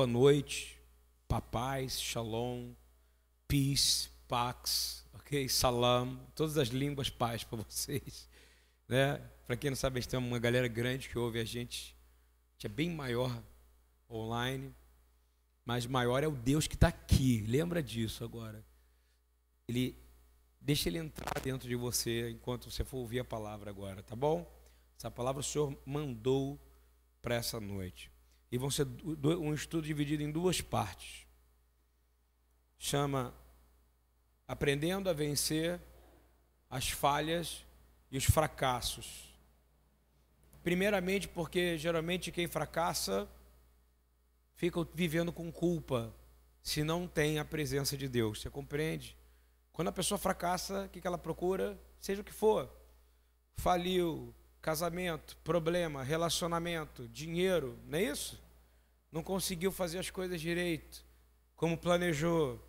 boa noite, papais, shalom, peace, pax, ok? Salam, todas as línguas paz para vocês. Né? Para quem não sabe, a gente tem uma galera grande que ouve a gente, que é bem maior online, mas maior é o Deus que está aqui. Lembra disso agora. Ele deixa ele entrar dentro de você enquanto você for ouvir a palavra agora, tá bom? Essa palavra o Senhor mandou para essa noite. E vão ser um estudo dividido em duas partes. Chama Aprendendo a vencer as falhas e os fracassos. Primeiramente, porque geralmente quem fracassa fica vivendo com culpa se não tem a presença de Deus. Você compreende? Quando a pessoa fracassa, o que ela procura? Seja o que for. Faliu, casamento, problema, relacionamento, dinheiro, não é isso? Não conseguiu fazer as coisas direito, como planejou.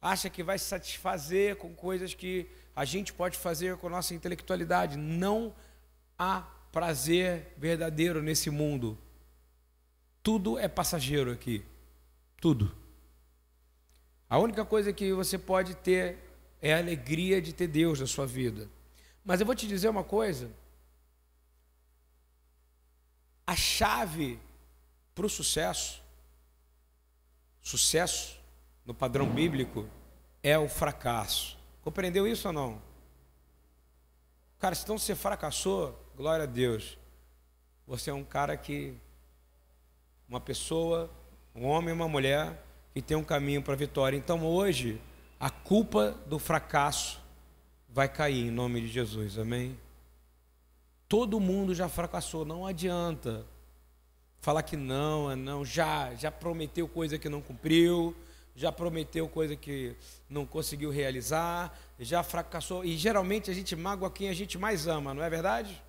Acha que vai se satisfazer com coisas que a gente pode fazer com nossa intelectualidade. Não há prazer verdadeiro nesse mundo. Tudo é passageiro aqui. Tudo. A única coisa que você pode ter é a alegria de ter Deus na sua vida. Mas eu vou te dizer uma coisa: a chave para o sucesso, sucesso no padrão bíblico, é o fracasso. Compreendeu isso ou não? Cara, se então você fracassou, glória a Deus. Você é um cara que, uma pessoa, um homem e uma mulher, que tem um caminho para a vitória. Então hoje, a culpa do fracasso vai cair em nome de Jesus, amém? Todo mundo já fracassou, não adianta falar que não, é não, já, já prometeu coisa que não cumpriu, já prometeu coisa que não conseguiu realizar, já fracassou. E geralmente a gente mágoa quem a gente mais ama, não é verdade?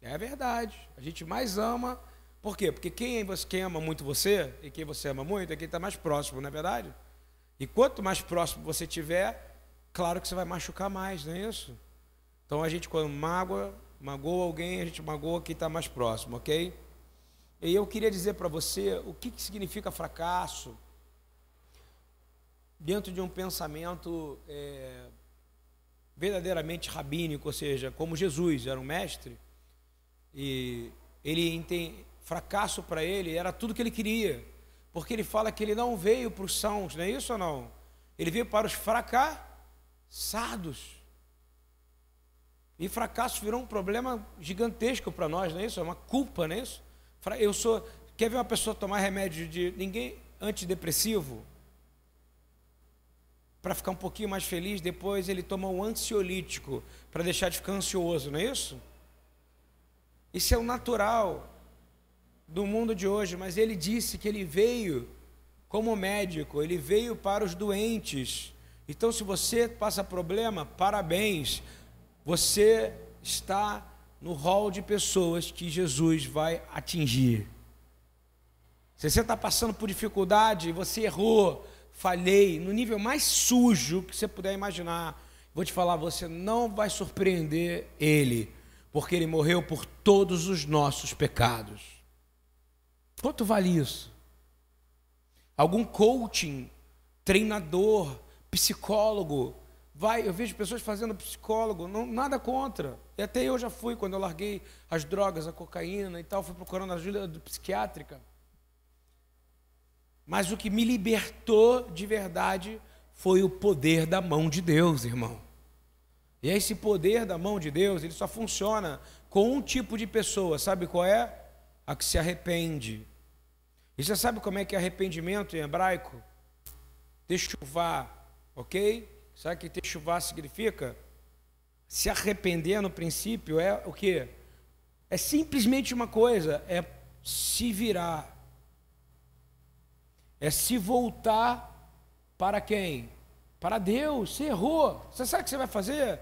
É verdade. A gente mais ama. Por quê? Porque quem, quem ama muito você e quem você ama muito é quem está mais próximo, não é verdade? E quanto mais próximo você tiver, claro que você vai machucar mais, não é isso? Então a gente, quando mágoa, magoa alguém, a gente magoa quem está mais próximo, ok? E eu queria dizer para você o que, que significa fracasso dentro de um pensamento é, verdadeiramente rabínico, ou seja, como Jesus era um mestre, e ele tem fracasso para ele era tudo que ele queria, porque ele fala que ele não veio para os sãos, não é isso ou não? Ele veio para os fracassados. E fracasso virou um problema gigantesco para nós, não é isso? É uma culpa, não é isso? Eu sou. Quer ver uma pessoa tomar remédio de ninguém antidepressivo? Para ficar um pouquinho mais feliz, depois ele toma um ansiolítico para deixar de ficar ansioso, não é isso? Isso é o natural do mundo de hoje, mas ele disse que ele veio como médico, ele veio para os doentes. Então, se você passa problema, parabéns, você está no hall de pessoas que Jesus vai atingir. Se você está passando por dificuldade, você errou, falhei, no nível mais sujo que você puder imaginar, vou te falar, você não vai surpreender Ele, porque Ele morreu por todos os nossos pecados. Quanto vale isso? Algum coaching, treinador, psicólogo, vai, eu vejo pessoas fazendo psicólogo, não, nada contra. E até eu já fui quando eu larguei as drogas, a cocaína e tal, fui procurando ajuda psiquiátrica. Mas o que me libertou de verdade foi o poder da mão de Deus, irmão. E esse poder da mão de Deus, ele só funciona com um tipo de pessoa, sabe qual é? A que se arrepende. E você sabe como é que é arrependimento em hebraico? Techuvá, ok? Sabe o que techuvá significa? Se arrepender no princípio é o que? É simplesmente uma coisa, é se virar. É se voltar para quem? Para Deus. Você errou. Você sabe o que você vai fazer?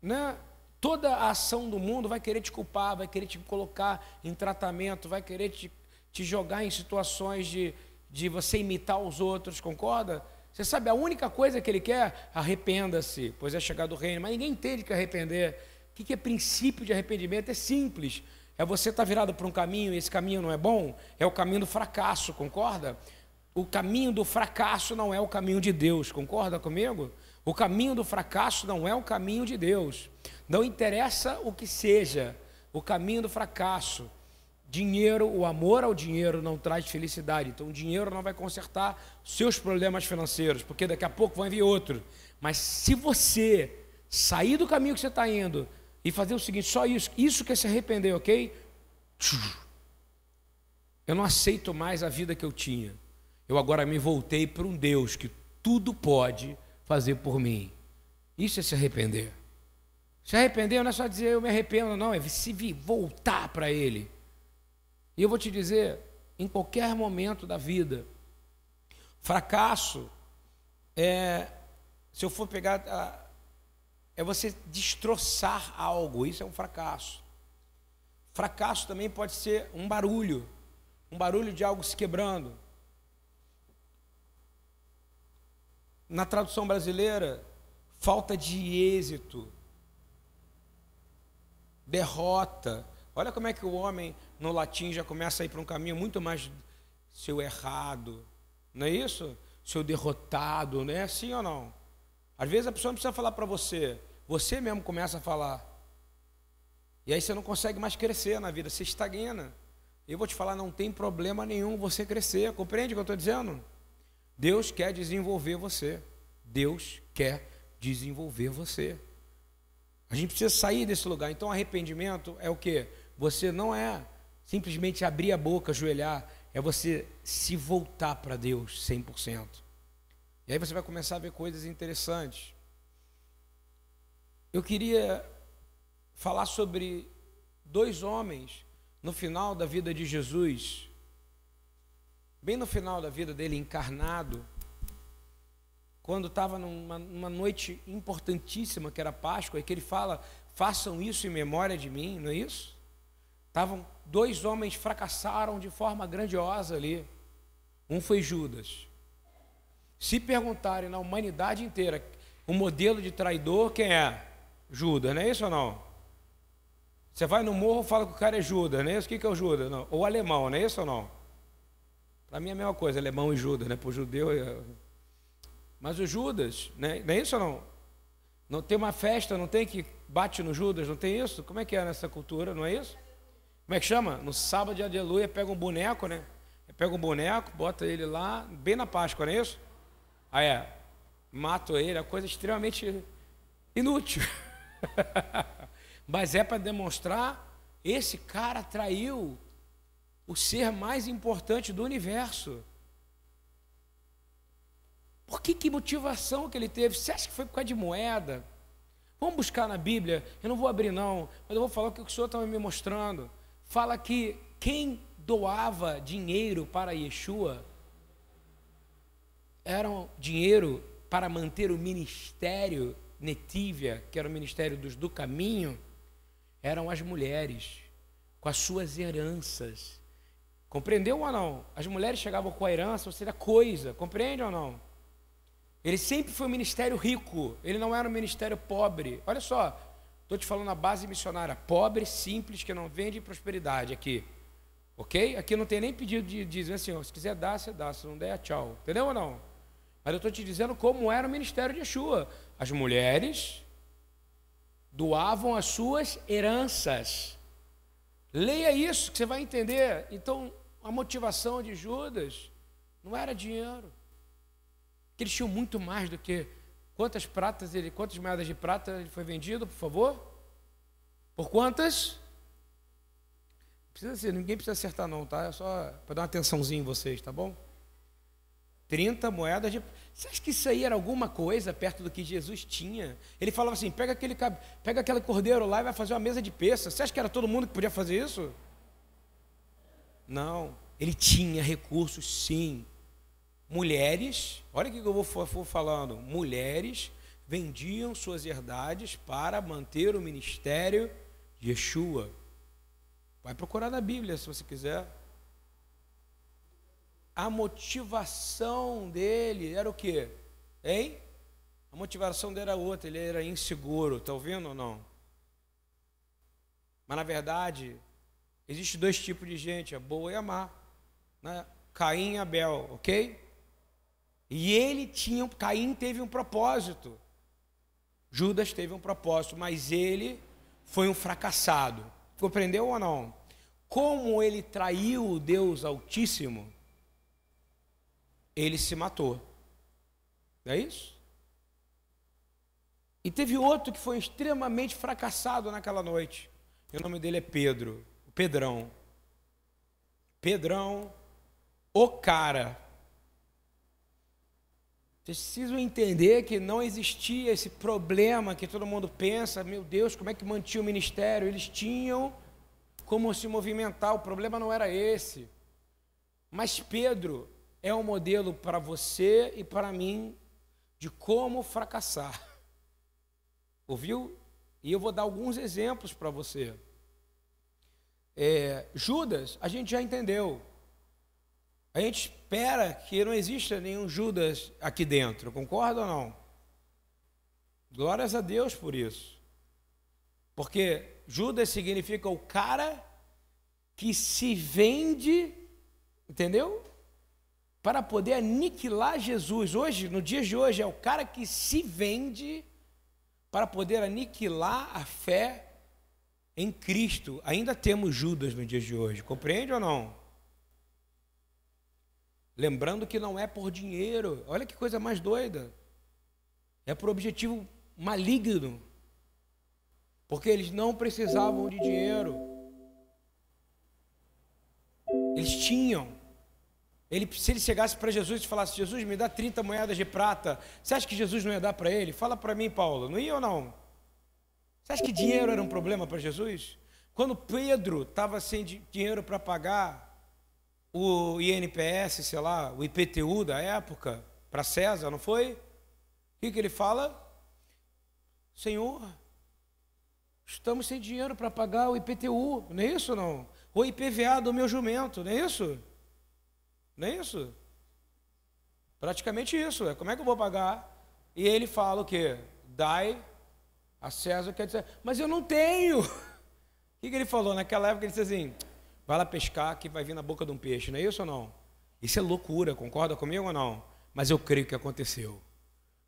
Né? Toda a ação do mundo vai querer te culpar, vai querer te colocar em tratamento, vai querer te, te jogar em situações de, de você imitar os outros, concorda? Você sabe, a única coisa que ele quer, arrependa-se, pois é chegado o reino. Mas ninguém entende que arrepender. O que é princípio de arrependimento? É simples. é você estar tá virado para um caminho e esse caminho não é bom, é o caminho do fracasso, concorda? O caminho do fracasso não é o caminho de Deus, concorda comigo? O caminho do fracasso não é o caminho de Deus. Não interessa o que seja, o caminho do fracasso. Dinheiro, o amor ao dinheiro não traz felicidade. Então, o dinheiro não vai consertar seus problemas financeiros, porque daqui a pouco vai vir outro. Mas se você sair do caminho que você está indo e fazer o seguinte, só isso, isso que é se arrepender, ok? Eu não aceito mais a vida que eu tinha. Eu agora me voltei para um Deus que tudo pode fazer por mim. Isso é se arrepender. Se arrepender não é só dizer eu me arrependo, não, é se voltar para Ele. E eu vou te dizer, em qualquer momento da vida, fracasso é, se eu for pegar, é você destroçar algo, isso é um fracasso. Fracasso também pode ser um barulho, um barulho de algo se quebrando. na tradução brasileira, falta de êxito, derrota. Olha como é que o homem no latim já começa a ir para um caminho muito mais seu errado, não é isso? Seu derrotado, não é assim ou não? Às vezes a pessoa não precisa falar para você, você mesmo começa a falar. E aí você não consegue mais crescer na vida, você estagna. Eu vou te falar, não tem problema nenhum você crescer, compreende o que eu estou dizendo? Deus quer desenvolver você. Deus quer desenvolver você. A gente precisa sair desse lugar. Então, arrependimento é o que? Você não é simplesmente abrir a boca, ajoelhar, é você se voltar para Deus 100%. E aí você vai começar a ver coisas interessantes. Eu queria falar sobre dois homens no final da vida de Jesus bem no final da vida dele, encarnado, quando estava numa, numa, noite importantíssima, que era Páscoa, e que ele fala: façam isso em memória de mim, não é isso? Estavam dois homens fracassaram de forma grandiosa ali. Um foi Judas. Se perguntarem na humanidade inteira o modelo de traidor, quem é? Judas, não é isso ou não? Você vai no morro fala que o cara é Judas, não é isso? O que é o Judas? Não. Ou alemão, não é isso ou não? Para mim é a mesma coisa, alemão e Judas, né? Para o judeu. É... Mas o Judas, né? não é isso ou não? Não tem uma festa, não tem que bate no Judas, não tem isso? Como é que é nessa cultura, não é isso? Como é que chama? No sábado de aleluia pega um boneco, né? Pega um boneco, bota ele lá, bem na Páscoa, não é isso? Aí é, mato ele, é coisa extremamente inútil. Mas é para demonstrar, esse cara traiu o ser mais importante do universo. Por que, que motivação que ele teve? Você acha que foi por causa de moeda? Vamos buscar na Bíblia, eu não vou abrir não, mas eu vou falar o que o Senhor estava me mostrando. Fala que quem doava dinheiro para Yeshua era dinheiro para manter o ministério Netívia, que era o ministério dos do caminho, eram as mulheres com as suas heranças. Compreendeu ou não? As mulheres chegavam com a herança, ou seja, coisa. Compreende ou não? Ele sempre foi um ministério rico, ele não era um ministério pobre. Olha só, estou te falando a base missionária: pobre, simples, que não vende prosperidade aqui. Ok? Aqui não tem nem pedido de dizer assim: se quiser dar, você dá, se não der, tchau. Entendeu ou não? Mas eu estou te dizendo como era o ministério de Yeshua. As mulheres doavam as suas heranças. Leia isso que você vai entender. Então, a motivação de Judas não era dinheiro. Que eles tinham muito mais do que quantas pratas ele, quantas moedas de prata ele foi vendido, por favor? Por quantas? Precisa ser, ninguém precisa acertar não, tá? É só para dar uma atençãozinha em vocês, tá bom? 30 moedas de. Você acha que isso aí era alguma coisa perto do que Jesus tinha? Ele falava assim: pega aquele, pega aquele cordeiro lá e vai fazer uma mesa de peça. Você acha que era todo mundo que podia fazer isso? Não, ele tinha recursos sim. Mulheres, olha o que eu vou, vou falando: mulheres vendiam suas herdades para manter o ministério de Yeshua. Vai procurar na Bíblia se você quiser. A motivação dele era o quê? Hein? A motivação dele era outra, ele era inseguro, está ouvindo ou não? Mas na verdade, Existem dois tipos de gente, a boa e a má. Né? Caim e Abel, ok? E ele tinha, Caim teve um propósito. Judas teve um propósito, mas ele foi um fracassado. Compreendeu ou não? Como ele traiu o Deus Altíssimo, ele se matou. Não é isso? E teve outro que foi extremamente fracassado naquela noite. O nome dele é Pedro, Pedrão. Pedrão, o cara. Precisam entender que não existia esse problema que todo mundo pensa, meu Deus, como é que mantinha o ministério? Eles tinham como se movimentar, o problema não era esse. Mas Pedro é um modelo para você e para mim de como fracassar. Ouviu? E eu vou dar alguns exemplos para você. É, Judas, a gente já entendeu. A gente espera que não exista nenhum Judas aqui dentro, concorda ou não? Glórias a Deus por isso. Porque Judas significa o cara que se vende, entendeu? Para poder aniquilar Jesus. Hoje, no dia de hoje, é o cara que se vende para poder aniquilar a fé em Cristo. Ainda temos Judas no dia de hoje, compreende ou não? Lembrando que não é por dinheiro, olha que coisa mais doida. É por objetivo maligno. Porque eles não precisavam de dinheiro. Eles tinham. Ele, se ele chegasse para Jesus e falasse: Jesus, me dá 30 moedas de prata, você acha que Jesus não ia dar para ele? Fala para mim, Paulo, não ia ou não? Você acha que dinheiro era um problema para Jesus? Quando Pedro estava sem dinheiro para pagar o INPS, sei lá, o IPTU da época, para César, não foi? O que, que ele fala? Senhor, estamos sem dinheiro para pagar o IPTU, não é isso não? O IPVA do meu jumento, não é isso? Não é isso? Praticamente isso, é como é que eu vou pagar? E ele fala o quê? Dai a César, quer dizer, mas eu não tenho. O que, que ele falou? Naquela época ele disse assim, vai lá pescar que vai vir na boca de um peixe, não é isso ou não? Isso é loucura, concorda comigo ou não? Mas eu creio que aconteceu.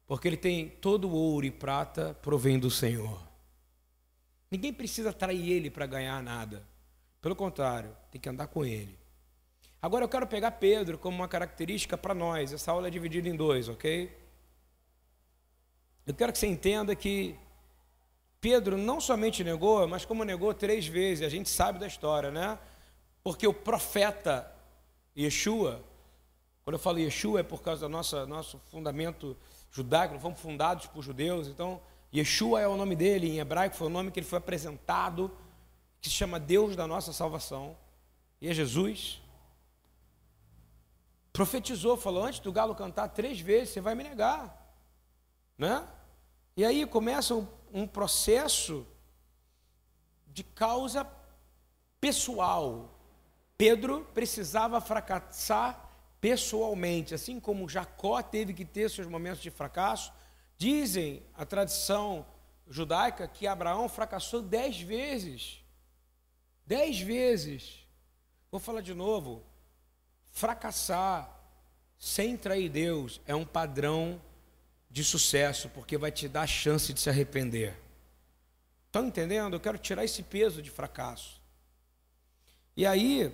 Porque ele tem todo o ouro e prata provém do Senhor. Ninguém precisa trair ele para ganhar nada. Pelo contrário, tem que andar com ele. Agora eu quero pegar Pedro como uma característica para nós. Essa aula é dividida em dois, ok? Eu quero que você entenda que Pedro não somente negou, mas como negou três vezes, a gente sabe da história, né? Porque o profeta Yeshua, quando eu falo Yeshua é por causa do nosso, nosso fundamento judaico, nós fomos fundados por judeus, então Yeshua é o nome dele, em hebraico foi o nome que ele foi apresentado, que se chama Deus da nossa salvação, e é Jesus. Profetizou, falou: antes do galo cantar três vezes, você vai me negar, né? E aí começa um, um processo de causa pessoal, Pedro precisava fracassar pessoalmente, assim como Jacó teve que ter seus momentos de fracasso. Dizem a tradição judaica que Abraão fracassou dez vezes. Dez vezes. Vou falar de novo. Fracassar sem trair Deus é um padrão de sucesso, porque vai te dar a chance de se arrepender. Estão entendendo? Eu quero tirar esse peso de fracasso. E aí,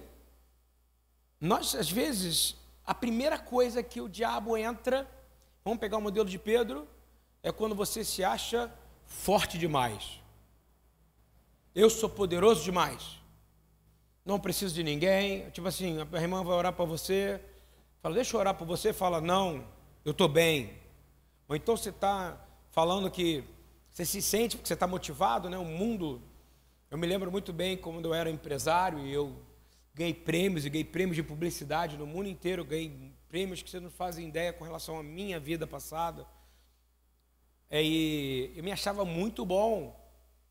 nós, às vezes, a primeira coisa que o diabo entra, vamos pegar o modelo de Pedro, é quando você se acha forte demais. Eu sou poderoso demais. Não preciso de ninguém. Tipo assim, a irmã vai orar para você, fala, deixa eu orar para você, fala, não, eu estou bem. Ou então você está falando que você se sente, porque você está motivado, né? O mundo. Eu me lembro muito bem quando eu era empresário e eu ganhei prêmios e ganhei prêmios de publicidade no mundo inteiro, ganhei prêmios que você não fazem ideia com relação à minha vida passada. É, e eu me achava muito bom,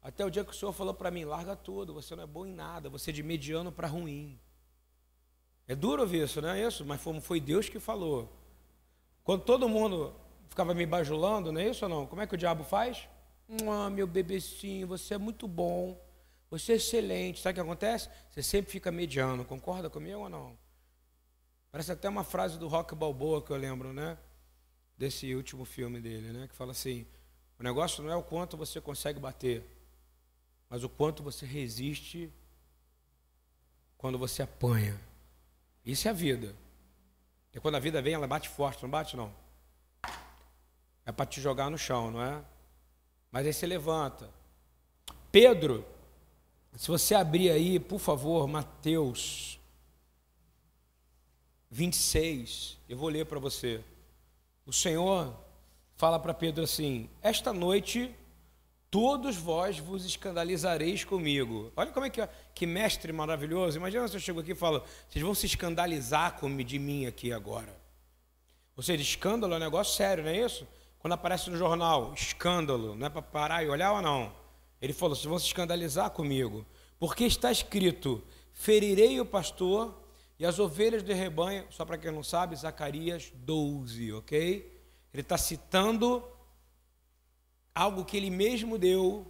até o dia que o Senhor falou para mim: larga tudo, você não é bom em nada, você é de mediano para ruim. É duro ouvir isso, não é isso? Mas foi, foi Deus que falou. Quando todo mundo ficava me bajulando, não é isso ou não? Como é que o diabo faz? Ah, meu bebecinho, você é muito bom, Você é excelente. Sabe o que acontece? Você sempre fica mediano. Concorda comigo ou não? Parece até uma frase do Rock Balboa que eu lembro, né? Desse último filme dele, né? Que fala assim: o negócio não é o quanto você consegue bater, mas o quanto você resiste quando você apanha. Isso é a vida. E quando a vida vem, ela bate forte, não bate não? É para te jogar no chão, não é? Mas aí você levanta. Pedro, se você abrir aí, por favor, Mateus 26, eu vou ler para você. O Senhor fala para Pedro assim: Esta noite todos vós vos escandalizareis comigo. Olha como é que, que mestre maravilhoso. Imagina se eu chego aqui e falo: Vocês vão se escandalizar de mim aqui agora. Ou seja, escândalo é um negócio sério, não é isso? Quando aparece no jornal, escândalo, não é para parar e olhar ou não? Ele falou: Vocês vão se escandalizar comigo. Porque está escrito: Ferirei o pastor e as ovelhas do rebanho, só para quem não sabe, Zacarias 12, ok? Ele está citando algo que ele mesmo deu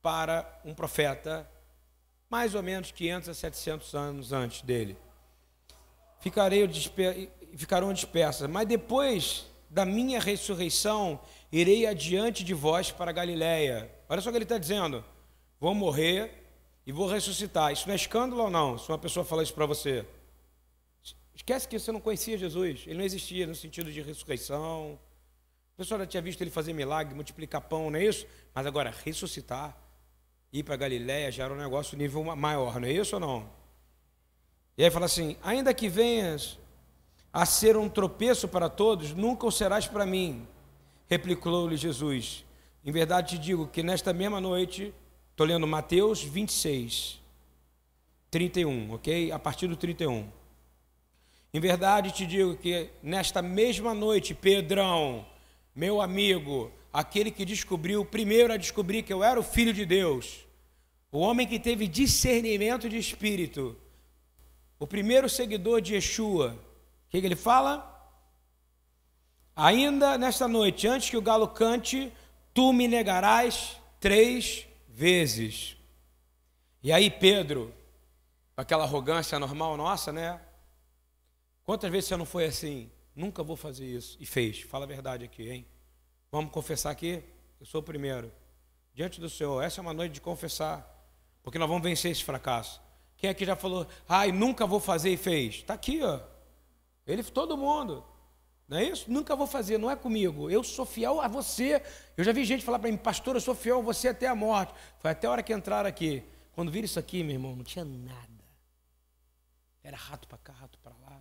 para um profeta, mais ou menos 500 a 700 anos antes dele. Ficarei disper... Ficarão dispersas, mas depois da minha ressurreição, irei adiante de vós para Galiléia. Olha só o que ele está dizendo: vou morrer e vou ressuscitar. Isso não é escândalo ou não? Se uma pessoa falar isso para você. Esquece que você não conhecia Jesus, ele não existia no sentido de ressurreição. A pessoa já tinha visto ele fazer milagre, multiplicar pão, não é isso? Mas agora, ressuscitar, ir para Galiléia já era um negócio nível maior, não é isso ou não? E aí fala assim: ainda que venhas a ser um tropeço para todos, nunca o serás para mim. Replicou-lhe Jesus: Em verdade te digo que nesta mesma noite, estou lendo Mateus 26, 31, ok? A partir do 31. Em verdade te digo que nesta mesma noite, Pedrão, meu amigo, aquele que descobriu, primeiro a descobrir que eu era o filho de Deus, o homem que teve discernimento de espírito, o primeiro seguidor de Yeshua, o que, que ele fala? Ainda nesta noite, antes que o galo cante, tu me negarás três vezes. E aí, Pedro, aquela arrogância normal nossa, né? Quantas vezes você não foi assim? Nunca vou fazer isso. E fez. Fala a verdade aqui, hein? Vamos confessar aqui? Eu sou o primeiro. Diante do Senhor. Essa é uma noite de confessar. Porque nós vamos vencer esse fracasso. Quem aqui já falou, ai, nunca vou fazer e fez? Está aqui, ó. Ele, todo mundo. Não é isso? Nunca vou fazer, não é comigo. Eu sou fiel a você. Eu já vi gente falar para mim, pastor, eu sou fiel a você até a morte. Foi até a hora que entraram aqui. Quando viram isso aqui, meu irmão, não tinha nada. Era rato para cá, rato para lá.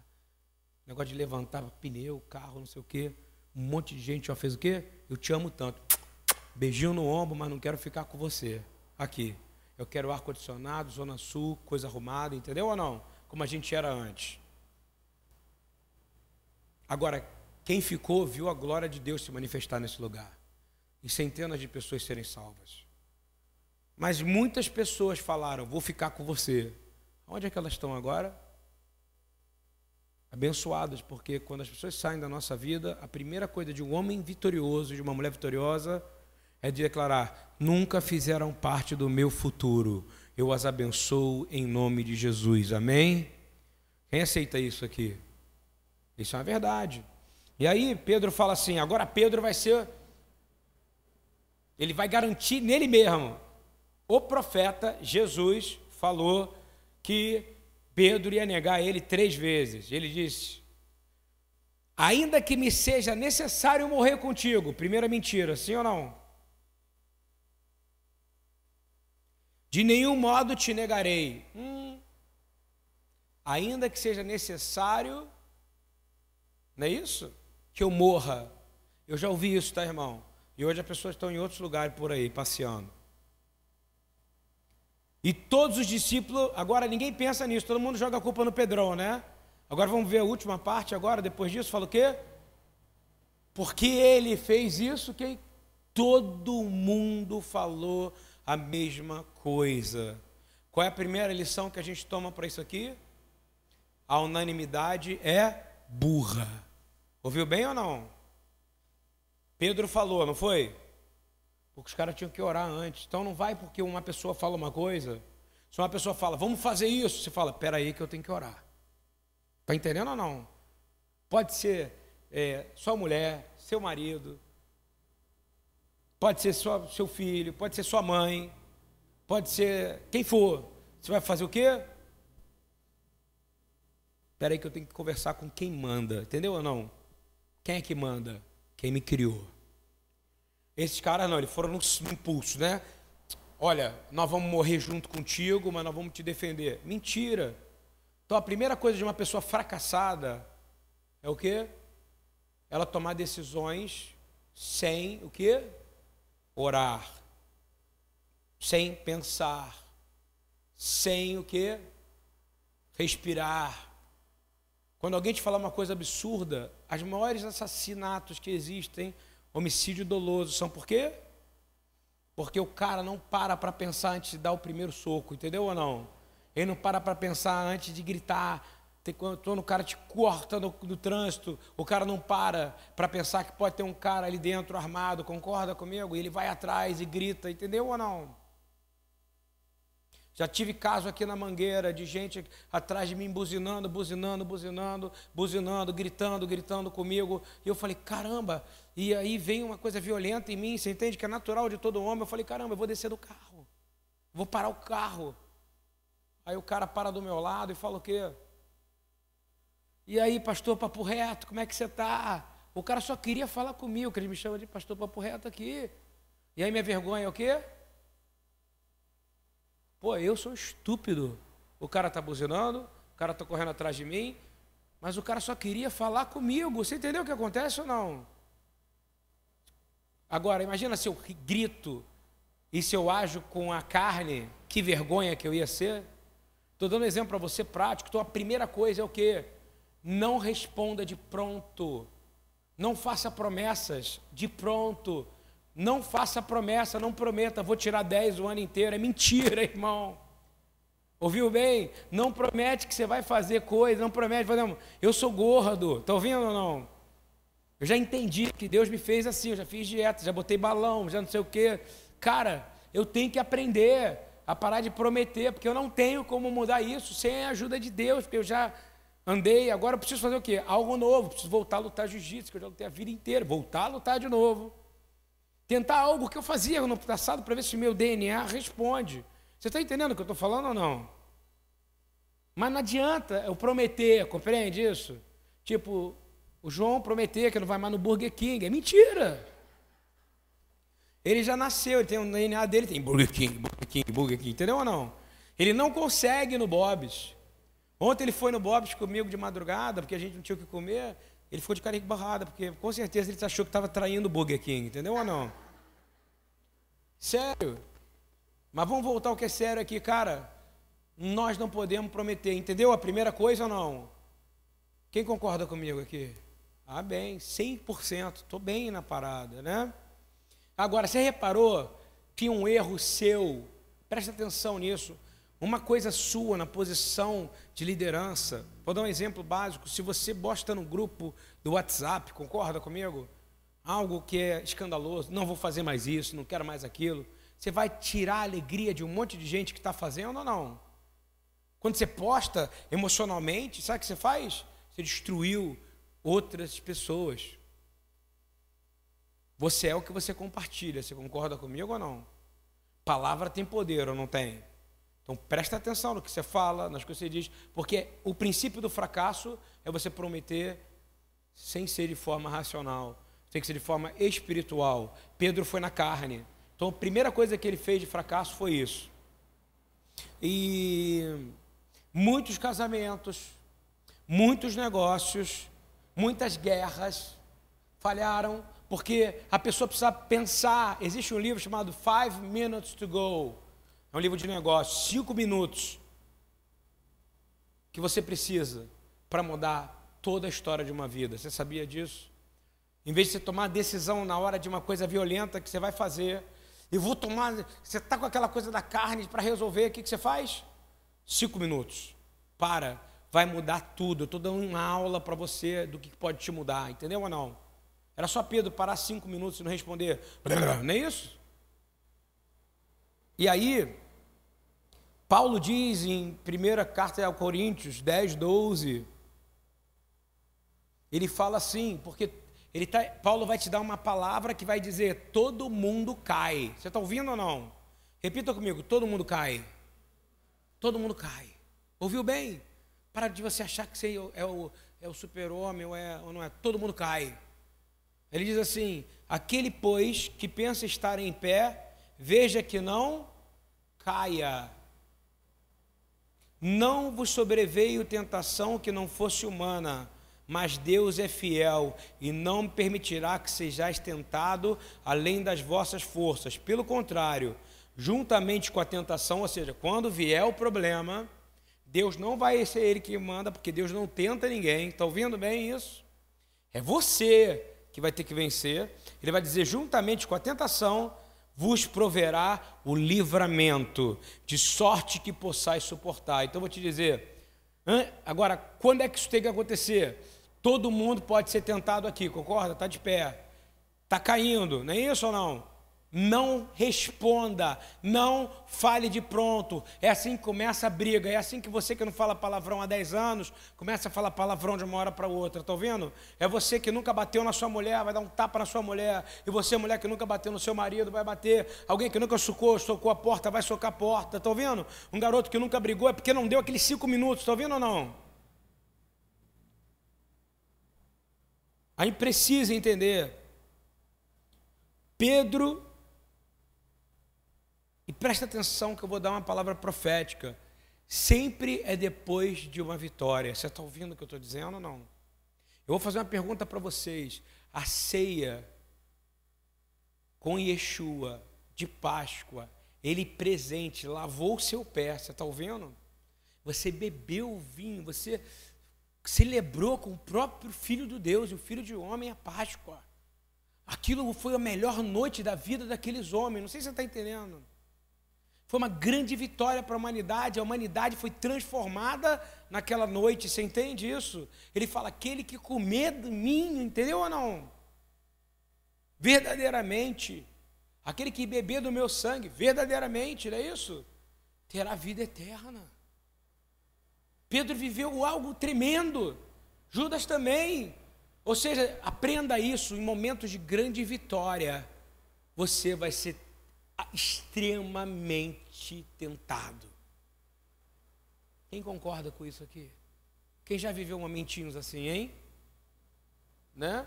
Negócio de levantar pneu, carro, não sei o quê. Um monte de gente já fez o quê? Eu te amo tanto. Beijinho no ombro, mas não quero ficar com você. Aqui. Eu quero ar-condicionado, Zona Sul, coisa arrumada, entendeu ou não? Como a gente era antes. Agora, quem ficou viu a glória de Deus se manifestar nesse lugar. E centenas de pessoas serem salvas. Mas muitas pessoas falaram: Vou ficar com você. Onde é que elas estão agora? abençoadas, porque quando as pessoas saem da nossa vida, a primeira coisa de um homem vitorioso, de uma mulher vitoriosa, é de declarar: nunca fizeram parte do meu futuro. Eu as abençoo em nome de Jesus. Amém? Quem aceita isso aqui? Isso é uma verdade. E aí Pedro fala assim: agora Pedro vai ser. Ele vai garantir nele mesmo. O profeta Jesus falou que Pedro ia negar ele três vezes. Ele disse: Ainda que me seja necessário morrer contigo. Primeira mentira, sim ou não? De nenhum modo te negarei. Hum, ainda que seja necessário, não é isso? Que eu morra. Eu já ouvi isso, tá, irmão? E hoje as pessoas estão em outros lugares por aí, passeando. E todos os discípulos, agora ninguém pensa nisso, todo mundo joga a culpa no Pedrão, né? Agora vamos ver a última parte agora, depois disso, fala o quê? Porque ele fez isso, que todo mundo falou a mesma coisa. Qual é a primeira lição que a gente toma para isso aqui? A unanimidade é burra. Ouviu bem ou não? Pedro falou, não foi? Porque os caras tinham que orar antes. Então não vai porque uma pessoa fala uma coisa. Se uma pessoa fala, vamos fazer isso, você fala, peraí que eu tenho que orar. Está entendendo ou não? Pode ser é, sua mulher, seu marido, pode ser sua, seu filho, pode ser sua mãe, pode ser quem for. Você vai fazer o quê? Espera aí que eu tenho que conversar com quem manda, entendeu ou não? Quem é que manda? Quem me criou. Esses caras não, eles foram no, impulso, né? Olha, nós vamos morrer junto contigo, mas nós vamos te defender. Mentira. Então a primeira coisa de uma pessoa fracassada é o quê? Ela tomar decisões sem o quê? Orar. Sem pensar. Sem o quê? Respirar quando alguém te falar uma coisa absurda, as maiores assassinatos que existem, homicídio doloso, são por quê? Porque o cara não para para pensar antes de dar o primeiro soco, entendeu ou não? Ele não para para pensar antes de gritar. Quando o cara te corta no, no trânsito, o cara não para para pensar que pode ter um cara ali dentro armado, concorda comigo? E ele vai atrás e grita, entendeu ou não? Já tive caso aqui na Mangueira de gente atrás de mim buzinando, buzinando, buzinando, buzinando, gritando, gritando comigo. E eu falei, caramba. E aí vem uma coisa violenta em mim, você entende que é natural de todo homem. Eu falei, caramba, eu vou descer do carro. Vou parar o carro. Aí o cara para do meu lado e fala o quê? E aí, pastor Papo Reto, como é que você está? O cara só queria falar comigo, que ele me chama de pastor Papo Reto aqui. E aí minha vergonha é o quê? Pô, eu sou estúpido. O cara está buzinando, o cara está correndo atrás de mim, mas o cara só queria falar comigo. Você entendeu o que acontece ou não? Agora, imagina se eu grito e se eu ajo com a carne, que vergonha que eu ia ser. Estou dando um exemplo para você prático. Então, a primeira coisa é o quê? Não responda de pronto. Não faça promessas de pronto. Não faça promessa, não prometa, vou tirar 10 o ano inteiro. É mentira, irmão. Ouviu bem? Não promete que você vai fazer coisa, não promete. Eu sou gordo, está ouvindo ou não? Eu já entendi que Deus me fez assim, eu já fiz dieta, já botei balão, já não sei o quê. Cara, eu tenho que aprender a parar de prometer, porque eu não tenho como mudar isso sem a ajuda de Deus, porque eu já andei, agora eu preciso fazer o quê? Algo novo, preciso voltar a lutar jiu-jitsu, que eu já lutei a vida inteira, voltar a lutar de novo. Tentar algo que eu fazia no passado para ver se meu DNA responde. Você está entendendo o que eu estou falando ou não? Mas não adianta eu prometer, compreende isso? Tipo, o João prometer que não vai mais no Burger King. É mentira. Ele já nasceu, ele tem o DNA dele, tem Burger King, Burger King, Burger King, entendeu ou não? Ele não consegue no Bob's. Ontem ele foi no Bob's comigo de madrugada, porque a gente não tinha o que comer. Ele ficou de carinho barrada, porque com certeza ele achou que estava traindo o Burger King, entendeu ou não? Sério. Mas vamos voltar ao que é sério aqui, cara. Nós não podemos prometer, entendeu? A primeira coisa ou não? Quem concorda comigo aqui? Ah, bem, 100%. Estou bem na parada, né? Agora, você reparou que um erro seu, presta atenção nisso, uma coisa sua na posição de liderança. Vou dar um exemplo básico. Se você bosta no grupo do WhatsApp, concorda comigo? Algo que é escandaloso, não vou fazer mais isso, não quero mais aquilo. Você vai tirar a alegria de um monte de gente que está fazendo ou não? Quando você posta emocionalmente, sabe o que você faz? Você destruiu outras pessoas. Você é o que você compartilha. Você concorda comigo ou não? Palavra tem poder ou não tem? Então presta atenção no que você fala, nas coisas que você diz, porque o princípio do fracasso é você prometer sem ser de forma racional, tem que ser de forma espiritual. Pedro foi na carne. Então a primeira coisa que ele fez de fracasso foi isso. E muitos casamentos, muitos negócios, muitas guerras falharam porque a pessoa precisa pensar. Existe um livro chamado Five Minutes to Go é um livro de negócios, cinco minutos que você precisa para mudar toda a história de uma vida. Você sabia disso? Em vez de você tomar decisão na hora de uma coisa violenta que você vai fazer, e vou tomar. Você está com aquela coisa da carne para resolver, o que, que você faz? Cinco minutos. Para, vai mudar tudo. Eu estou dando uma aula para você do que pode te mudar, entendeu ou não? Era só Pedro parar cinco minutos e não responder. Não é isso? E aí, Paulo diz em 1 carta aos Coríntios 10, 12, ele fala assim, porque ele tá, Paulo vai te dar uma palavra que vai dizer: todo mundo cai. Você está ouvindo ou não? Repita comigo: todo mundo cai. Todo mundo cai. Ouviu bem? Para de você achar que você é o, é o super-homem ou, é, ou não é. Todo mundo cai. Ele diz assim: aquele, pois, que pensa estar em pé, veja que não caia. Não vos sobreveio tentação que não fosse humana mas Deus é fiel e não permitirá que sejais tentado além das vossas forças. Pelo contrário, juntamente com a tentação, ou seja, quando vier o problema, Deus não vai ser Ele que manda, porque Deus não tenta ninguém. Está ouvindo bem isso? É você que vai ter que vencer. Ele vai dizer: juntamente com a tentação, vos proverá o livramento, de sorte que possais suportar. Então, vou te dizer. Agora, quando é que isso tem que acontecer? Todo mundo pode ser tentado aqui, concorda? Está de pé. Está caindo, não é isso ou não? Não responda, não fale de pronto. É assim que começa a briga. É assim que você que não fala palavrão há 10 anos, começa a falar palavrão de uma hora para outra. Está vendo? É você que nunca bateu na sua mulher, vai dar um tapa na sua mulher. E você, mulher que nunca bateu no seu marido, vai bater. Alguém que nunca socou, socou a porta, vai socar a porta. Está vendo? Um garoto que nunca brigou é porque não deu aqueles cinco minutos. Está vendo ou não? A gente precisa entender. Pedro, e presta atenção que eu vou dar uma palavra profética, sempre é depois de uma vitória. Você está ouvindo o que eu estou dizendo ou não? Eu vou fazer uma pergunta para vocês. A ceia com Yeshua de Páscoa, ele presente, lavou o seu pé, você está ouvindo? Você bebeu o vinho, você celebrou com o próprio Filho de Deus, o Filho de Homem, a Páscoa. Aquilo foi a melhor noite da vida daqueles homens. Não sei se você está entendendo. Foi uma grande vitória para a humanidade. A humanidade foi transformada naquela noite. Você entende isso? Ele fala: aquele que comer de mim, entendeu ou não? Verdadeiramente. Aquele que beber do meu sangue, verdadeiramente, não é isso? Terá vida eterna. Pedro viveu algo tremendo. Judas também. Ou seja, aprenda isso em momentos de grande vitória. Você vai ser extremamente tentado. Quem concorda com isso aqui? Quem já viveu momentinhos assim, hein? Né?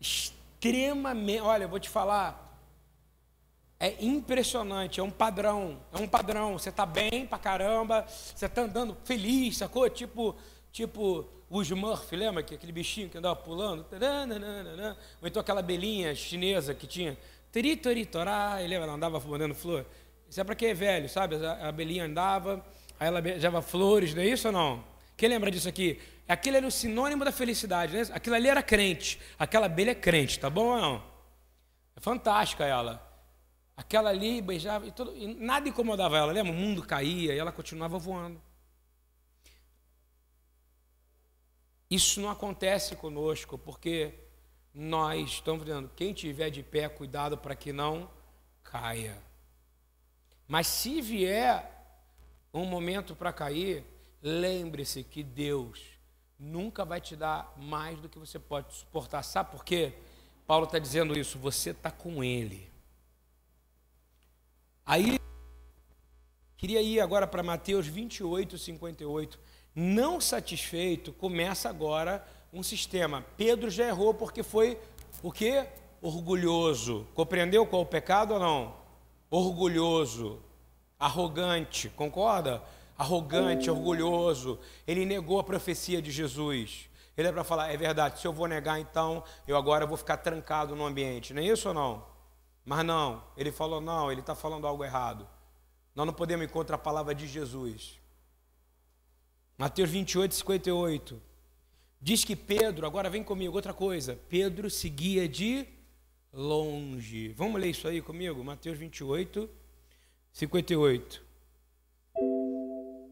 Extremamente. Olha, eu vou te falar. É impressionante, é um padrão, é um padrão. Você está bem pra caramba, você está andando feliz, sacou? Tipo, tipo o Smurf, lembra que aquele bichinho que andava pulando? Ou então aquela belinha chinesa que tinha lembra? Ela andava mandando flor. Isso é para é velho, sabe? A belinha andava, aí ela beijava flores, não é isso ou não? Quem lembra disso aqui? Aquilo era o sinônimo da felicidade, né? Aquilo ali era crente, aquela abelha é crente, tá bom ou não? É fantástica ela. Aquela ali beijava e, tudo, e nada incomodava ela, lembra? O mundo caía e ela continuava voando. Isso não acontece conosco, porque nós estamos dizendo, quem tiver de pé, cuidado para que não caia. Mas se vier um momento para cair, lembre-se que Deus nunca vai te dar mais do que você pode suportar. Sabe por quê? Paulo está dizendo isso, você está com Ele. Aí, queria ir agora para Mateus 28, 58. Não satisfeito, começa agora um sistema. Pedro já errou porque foi o quê? Orgulhoso. Compreendeu qual o pecado ou não? Orgulhoso, arrogante, concorda? Arrogante, orgulhoso. Ele negou a profecia de Jesus. Ele é para falar, é verdade, se eu vou negar, então eu agora vou ficar trancado no ambiente. Não é isso ou não? Mas não, ele falou: não, ele está falando algo errado. Nós não podemos encontrar a palavra de Jesus. Mateus 28, 58. Diz que Pedro, agora vem comigo, outra coisa. Pedro seguia de longe. Vamos ler isso aí comigo? Mateus 28, 58.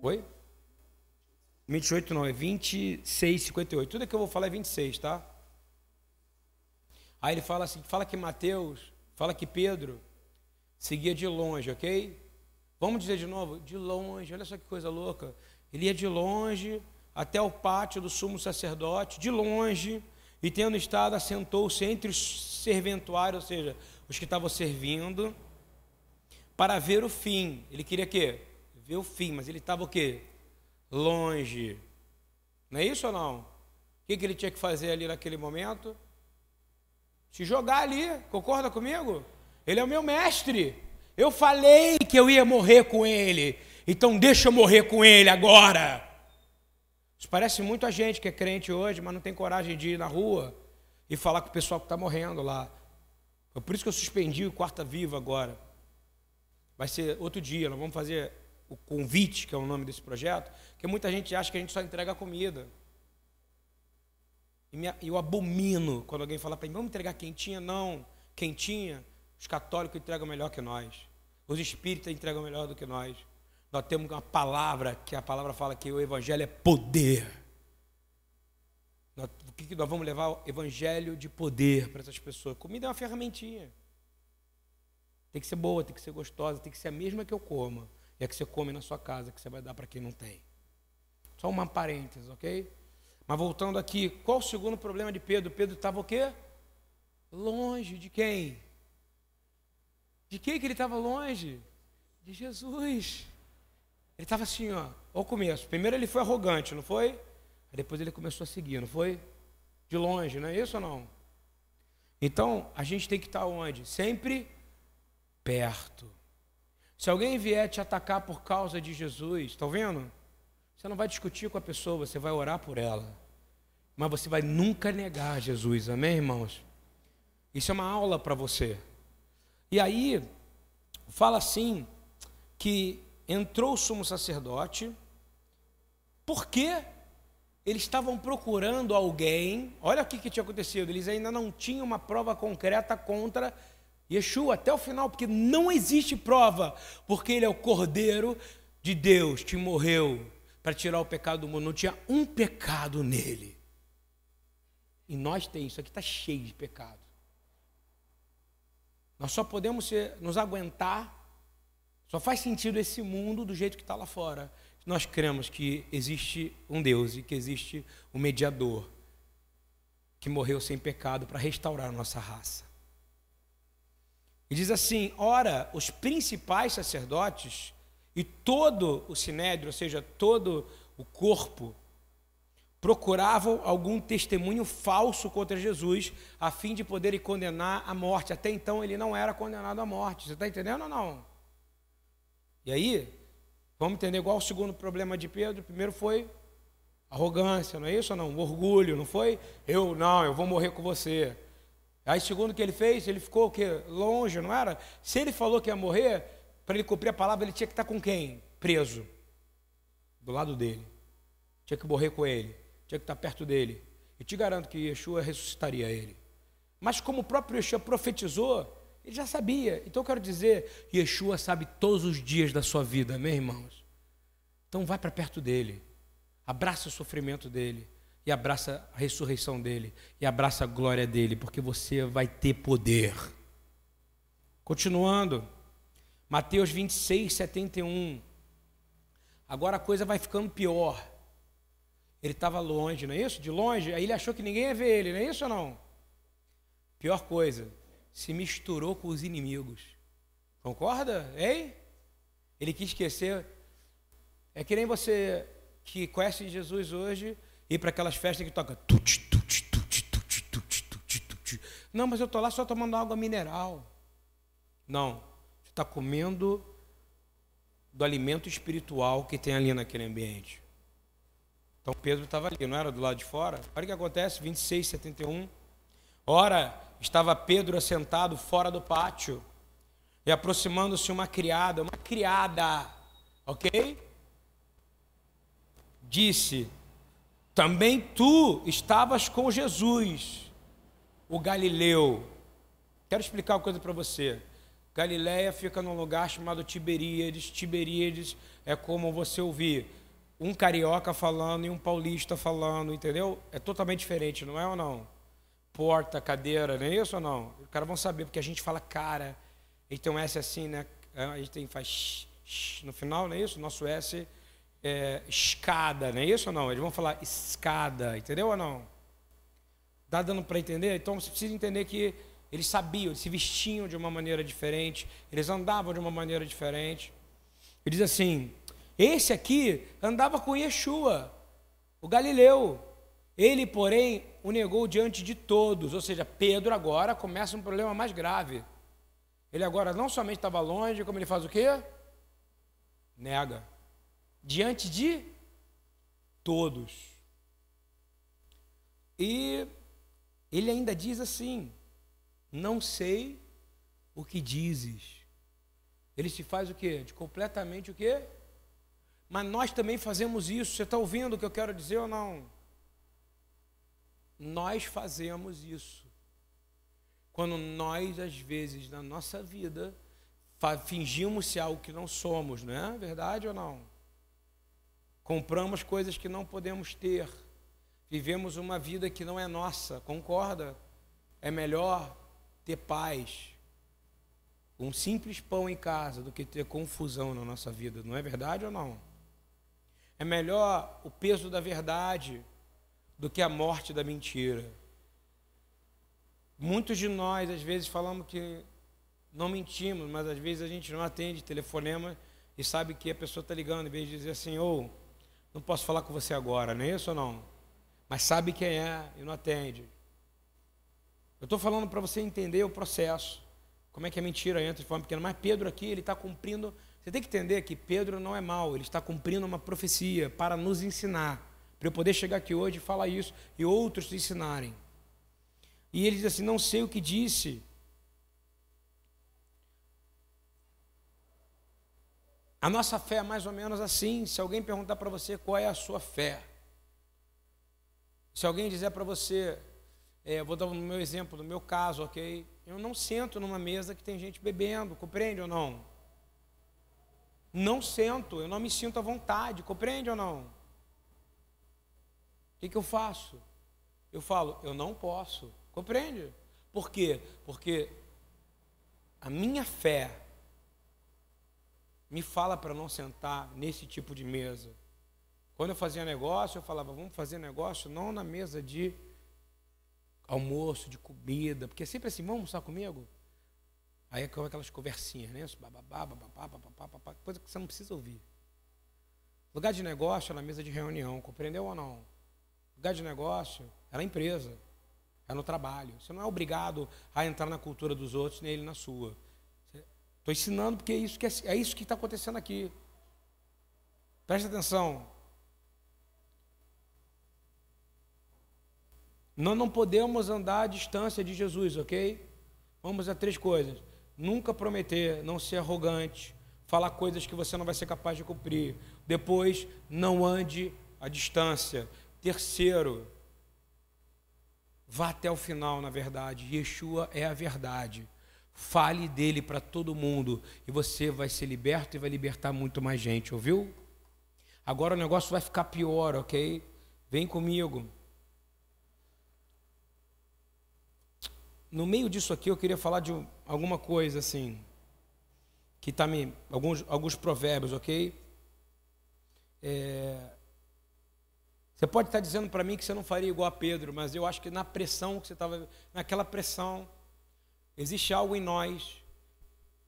Oi? 28 não, é 26, 58. Tudo que eu vou falar é 26, tá? Aí ele fala assim, fala que Mateus Fala que Pedro seguia de longe, ok? Vamos dizer de novo? De longe, olha só que coisa louca. Ele ia de longe até o pátio do sumo sacerdote, de longe, e tendo estado, assentou-se entre os serventuários, ou seja, os que estavam servindo, para ver o fim. Ele queria quê? Ver o fim, mas ele estava o quê? Longe. Não é isso ou não? O que, que ele tinha que fazer ali naquele momento? Se jogar ali, concorda comigo? Ele é o meu mestre. Eu falei que eu ia morrer com ele, então deixa eu morrer com ele agora. Isso parece muito a gente que é crente hoje, mas não tem coragem de ir na rua e falar com o pessoal que está morrendo lá. É por isso que eu suspendi o Quarta Viva agora. Vai ser outro dia, nós vamos fazer o convite, que é o nome desse projeto, que muita gente acha que a gente só entrega comida. E eu abomino quando alguém fala para mim, vamos entregar quentinha? Não, quentinha, os católicos entregam melhor que nós. Os espíritas entregam melhor do que nós. Nós temos uma palavra, que a palavra fala que o evangelho é poder. Nós, o que nós vamos levar? O evangelho de poder para essas pessoas. Comida é uma ferramentinha. Tem que ser boa, tem que ser gostosa, tem que ser a mesma que eu como. E a que você come na sua casa, que você vai dar para quem não tem. Só uma parêntese, ok? Mas voltando aqui, qual o segundo problema de Pedro? Pedro estava o quê? Longe de quem? De quem que ele estava longe? De Jesus. Ele estava assim, ó, ao começo. Primeiro ele foi arrogante, não foi? Aí depois ele começou a seguir, não foi? De longe, não é isso ou não? Então, a gente tem que estar onde? Sempre perto. Se alguém vier te atacar por causa de Jesus, está vendo? Você não vai discutir com a pessoa, você vai orar por ela. Mas você vai nunca negar Jesus, amém, irmãos? Isso é uma aula para você. E aí, fala assim, que entrou o sumo sacerdote, porque eles estavam procurando alguém, olha o que tinha acontecido, eles ainda não tinham uma prova concreta contra Yeshua até o final, porque não existe prova, porque ele é o Cordeiro de Deus que morreu para tirar o pecado do mundo, não tinha um pecado nele. E nós temos, isso aqui está cheio de pecado. Nós só podemos ser, nos aguentar, só faz sentido esse mundo do jeito que está lá fora. Nós cremos que existe um Deus e que existe um mediador que morreu sem pecado para restaurar a nossa raça. E diz assim: ora, os principais sacerdotes e todo o sinédrio, ou seja, todo o corpo, procuravam algum testemunho falso contra Jesus, a fim de poderem condenar à morte. Até então ele não era condenado à morte. Você está entendendo ou não? E aí, vamos entender igual o segundo problema de Pedro. O primeiro foi arrogância, não é isso ou não? orgulho, não foi? Eu não, eu vou morrer com você. Aí, segundo o que ele fez, ele ficou o quê? longe, não era? Se ele falou que ia morrer, para ele cumprir a palavra, ele tinha que estar com quem? Preso. Do lado dele. Tinha que morrer com ele. Tinha que estar perto dele. E te garanto que Yeshua ressuscitaria ele. Mas como o próprio Yeshua profetizou, ele já sabia. Então eu quero dizer, Yeshua sabe todos os dias da sua vida, meus irmãos. Então vai para perto dele. Abraça o sofrimento dele e abraça a ressurreição dele, e abraça a glória dele, porque você vai ter poder. Continuando, Mateus 26, 71. Agora a coisa vai ficando pior. Ele estava longe, não é isso? De longe, aí ele achou que ninguém ia ver ele, não é isso ou não? Pior coisa, se misturou com os inimigos. Concorda? Hein? Ele quis esquecer. É que nem você que conhece Jesus hoje ir para aquelas festas que toca. Não, mas eu estou lá só tomando água mineral. Não, você está comendo do alimento espiritual que tem ali naquele ambiente. Então Pedro estava ali, não era do lado de fora? Olha o que acontece, 26, 71. Ora, estava Pedro assentado fora do pátio, e aproximando-se uma criada, uma criada, ok? Disse: também tu estavas com Jesus, o Galileu. Quero explicar uma coisa para você. Galiléia fica num lugar chamado Tiberíades. Tiberíades é como você ouvir um carioca falando e um paulista falando, entendeu? É totalmente diferente, não é ou não? Porta, cadeira, não é isso ou não? Os caras vão saber, porque a gente fala cara, um S assim, né? A gente tem, faz no final, não é isso? Nosso S é escada, não é isso ou não? Eles vão falar escada, entendeu ou não? Dá dando para entender? Então você precisa entender que eles sabiam, eles se vestiam de uma maneira diferente, eles andavam de uma maneira diferente. Ele diz assim: esse aqui andava com Yeshua, o Galileu. Ele, porém, o negou diante de todos. Ou seja, Pedro agora começa um problema mais grave. Ele agora não somente estava longe, como ele faz o quê? Nega. Diante de todos. E ele ainda diz assim: Não sei o que dizes. Ele se faz o quê? De completamente o quê? Mas nós também fazemos isso. Você está ouvindo o que eu quero dizer ou não? Nós fazemos isso. Quando nós, às vezes, na nossa vida, fingimos ser algo que não somos, não é verdade ou não? Compramos coisas que não podemos ter. Vivemos uma vida que não é nossa, concorda? É melhor ter paz, um simples pão em casa, do que ter confusão na nossa vida, não é verdade ou não? É melhor o peso da verdade do que a morte da mentira. Muitos de nós, às vezes, falamos que não mentimos, mas às vezes a gente não atende telefonema e sabe que a pessoa está ligando, em vez de dizer assim, ou oh, não posso falar com você agora, não é isso ou não? Mas sabe quem é e não atende. Eu estou falando para você entender o processo, como é que a mentira entra de forma pequena. Mas Pedro aqui, ele está cumprindo você tem que entender que Pedro não é mau, ele está cumprindo uma profecia para nos ensinar, para eu poder chegar aqui hoje e falar isso e outros te ensinarem. E ele diz assim: Não sei o que disse. A nossa fé é mais ou menos assim. Se alguém perguntar para você qual é a sua fé, se alguém dizer para você, é, vou dar o meu exemplo, no meu caso, ok? Eu não sento numa mesa que tem gente bebendo, compreende ou não? não sento, eu não me sinto à vontade, compreende ou não? Que, que eu faço? Eu falo, eu não posso, compreende? Por quê? Porque a minha fé me fala para não sentar nesse tipo de mesa. Quando eu fazia negócio, eu falava, vamos fazer negócio não na mesa de almoço, de comida, porque é sempre assim, vamos almoçar comigo? Aí é aquelas conversinhas, né? Bababá, bababá, bababá, babá, coisa que você não precisa ouvir. Lugar de negócio é na mesa de reunião, compreendeu ou não? Lugar de negócio é na empresa, é no trabalho. Você não é obrigado a entrar na cultura dos outros, nem ele na sua. Estou ensinando porque é isso que é, é isso que está acontecendo aqui. Presta atenção. Nós não podemos andar à distância de Jesus, ok? Vamos a três coisas. Nunca prometer, não ser arrogante, falar coisas que você não vai ser capaz de cumprir. Depois, não ande à distância. Terceiro, vá até o final, na verdade. Yeshua é a verdade. Fale dele para todo mundo e você vai ser liberto e vai libertar muito mais gente, ouviu? Agora o negócio vai ficar pior, ok? Vem comigo. no meio disso aqui eu queria falar de alguma coisa assim, que está me. Alguns, alguns provérbios, ok? É, você pode estar dizendo para mim que você não faria igual a Pedro, mas eu acho que na pressão que você estava, naquela pressão, existe algo em nós.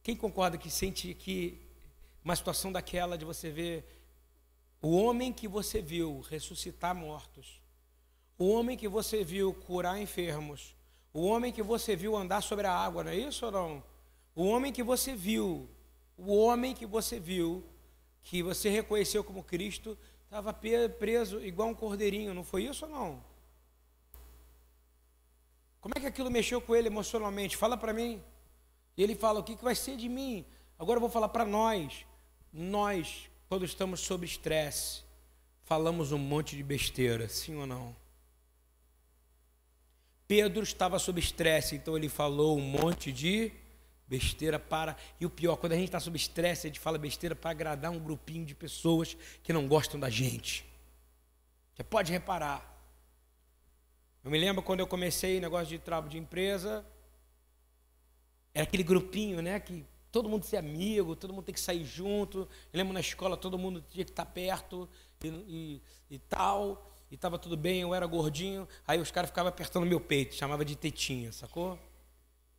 Quem concorda que sente que uma situação daquela de você ver o homem que você viu ressuscitar mortos, o homem que você viu curar enfermos, o homem que você viu andar sobre a água, não é isso ou não? O homem que você viu, o homem que você viu, que você reconheceu como Cristo, estava preso igual um cordeirinho, não foi isso ou não? Como é que aquilo mexeu com ele emocionalmente? Fala para mim. E ele fala: o que, que vai ser de mim? Agora eu vou falar para nós. Nós, quando estamos sob estresse, falamos um monte de besteira, sim ou não? Pedro estava sob estresse, então ele falou um monte de besteira para. E o pior, quando a gente está sob estresse, a gente fala besteira para agradar um grupinho de pessoas que não gostam da gente. Você pode reparar. Eu me lembro quando eu comecei negócio de trabalho de empresa, Era aquele grupinho, né? Que todo mundo ser amigo, todo mundo tem que sair junto. Eu lembro na escola, todo mundo tinha que estar perto e, e, e tal. E estava tudo bem, eu era gordinho. Aí os caras ficavam apertando meu peito, chamava de tetinha, sacou?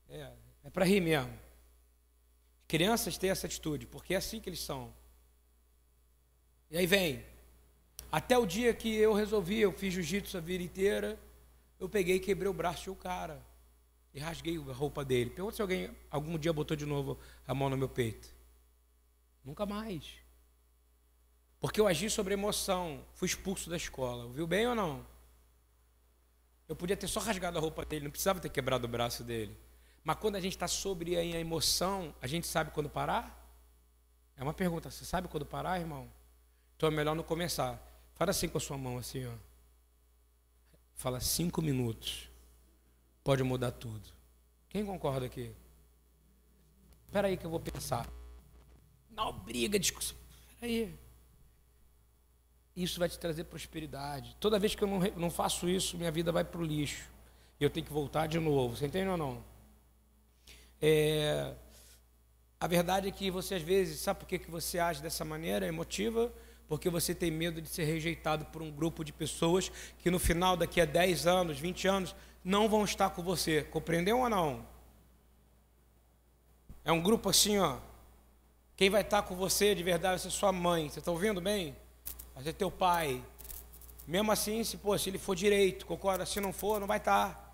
É, é para rir mesmo. Crianças têm essa atitude, porque é assim que eles são. E aí vem. Até o dia que eu resolvi, eu fiz jiu-jitsu a vida inteira, eu peguei e quebrei o braço um cara. E rasguei a roupa dele. Pergunta se alguém algum dia botou de novo a mão no meu peito. Nunca mais. Porque eu agi sobre emoção. Fui expulso da escola. Viu bem ou não? Eu podia ter só rasgado a roupa dele, não precisava ter quebrado o braço dele. Mas quando a gente está sobre a emoção, a gente sabe quando parar? É uma pergunta. Você sabe quando parar, irmão? Então é melhor não começar. Fala assim com a sua mão, assim, ó. Fala cinco minutos. Pode mudar tudo. Quem concorda aqui? Espera aí que eu vou pensar. Não, briga, discussão. Espera aí. Isso vai te trazer prosperidade. Toda vez que eu não, não faço isso, minha vida vai para o lixo. E eu tenho que voltar de novo. Você entende ou não? É, a verdade é que você às vezes, sabe por que, que você age dessa maneira emotiva? porque você tem medo de ser rejeitado por um grupo de pessoas que no final, daqui a 10 anos, 20 anos, não vão estar com você. Compreendeu ou não? É um grupo assim, ó. Quem vai estar com você de verdade vai ser sua mãe. Você está ouvindo bem? Vai ser teu pai. Mesmo assim, se, pô, se ele for direito, concorda? Se não for, não vai estar.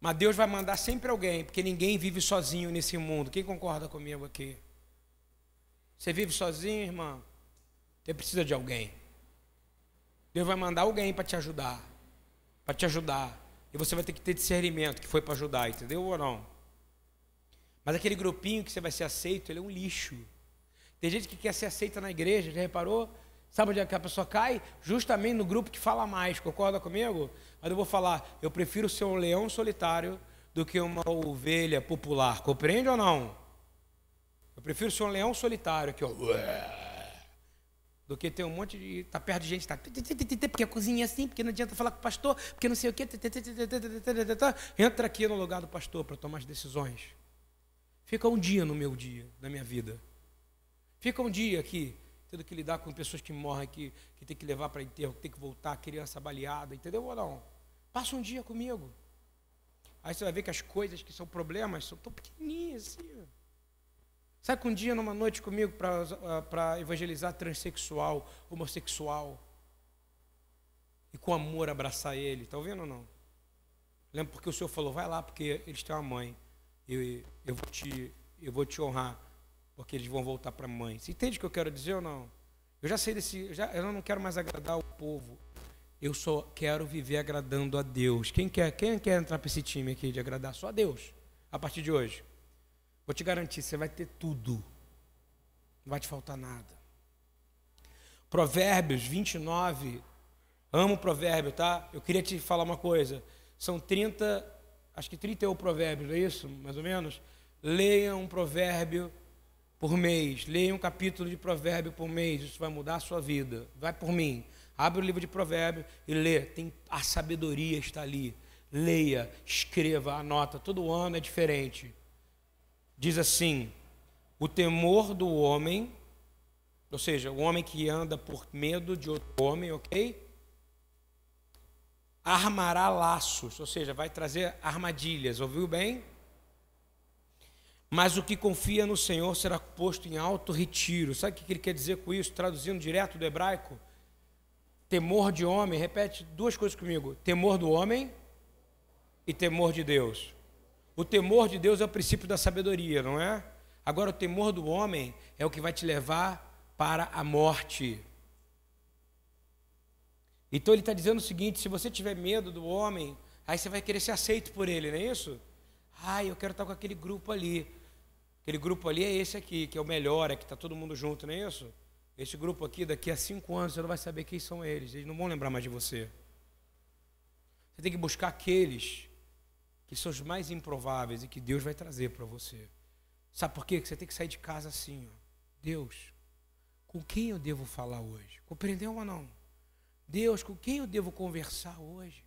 Mas Deus vai mandar sempre alguém, porque ninguém vive sozinho nesse mundo. Quem concorda comigo aqui? Você vive sozinho, irmão? Você precisa de alguém. Deus vai mandar alguém para te ajudar. Para te ajudar. E você vai ter que ter discernimento que foi para ajudar, entendeu ou não? Mas aquele grupinho que você vai ser aceito, ele é um lixo. Tem gente que quer ser aceita na igreja, já reparou? Sabe onde é que a pessoa cai? Justamente no grupo que fala mais, concorda comigo? Mas eu vou falar, eu prefiro ser um leão solitário do que uma ovelha popular. Compreende ou não? Eu prefiro ser um leão solitário que eu do que ter um monte de. tá perto de gente, tá. Porque a cozinha é assim, porque não adianta falar com o pastor, porque não sei o quê. Entra aqui no lugar do pastor para tomar as decisões. Fica um dia no meu dia, na minha vida. Fica um dia aqui, tendo que lidar com pessoas que morrem, que, que tem que levar para enterro, que tem que voltar, criança baleada, entendeu ou não? Passa um dia comigo. Aí você vai ver que as coisas que são problemas são tão pequenininhas assim. Sabe que um dia, numa noite comigo, para ah, evangelizar transexual, homossexual, e com amor abraçar ele, está ouvindo ou não? Lembra porque o Senhor falou, vai lá, porque eles têm uma mãe, e eu vou te, eu vou te honrar, porque eles vão voltar para a mãe. Você entende o que eu quero dizer ou não? Eu já sei desse, eu, já, eu não quero mais agradar o povo, eu só quero viver agradando a Deus. Quem quer, quem quer entrar para esse time aqui de agradar só a Deus, a partir de hoje? Vou te garantir, você vai ter tudo. Não vai te faltar nada. Provérbios 29. Amo o provérbio, tá? Eu queria te falar uma coisa. São 30, acho que 31 provérbios, é isso? Mais ou menos. Leiam um provérbio por mês. Leia um capítulo de provérbio por mês. Isso vai mudar a sua vida. Vai por mim. Abre o livro de provérbio e lê. Tem, a sabedoria está ali. Leia, escreva, anota. Todo ano é diferente diz assim: o temor do homem, ou seja, o homem que anda por medo de outro homem, ok? Armará laços, ou seja, vai trazer armadilhas, ouviu bem? Mas o que confia no Senhor será posto em alto retiro. Sabe o que ele quer dizer com isso? Traduzindo direto do hebraico? Temor de homem, repete duas coisas comigo: temor do homem e temor de Deus. O temor de Deus é o princípio da sabedoria, não é? Agora, o temor do homem é o que vai te levar para a morte. Então, ele está dizendo o seguinte: se você tiver medo do homem, aí você vai querer ser aceito por ele, não é isso? Ai, eu quero estar com aquele grupo ali. Aquele grupo ali é esse aqui, que é o melhor, é que está todo mundo junto, não é isso? Esse grupo aqui, daqui a cinco anos, você não vai saber quem são eles, eles não vão lembrar mais de você. Você tem que buscar aqueles que são os mais improváveis e que Deus vai trazer para você. Sabe por quê? Que você tem que sair de casa assim, ó. Deus, com quem eu devo falar hoje? Compreendeu ou não? Deus, com quem eu devo conversar hoje?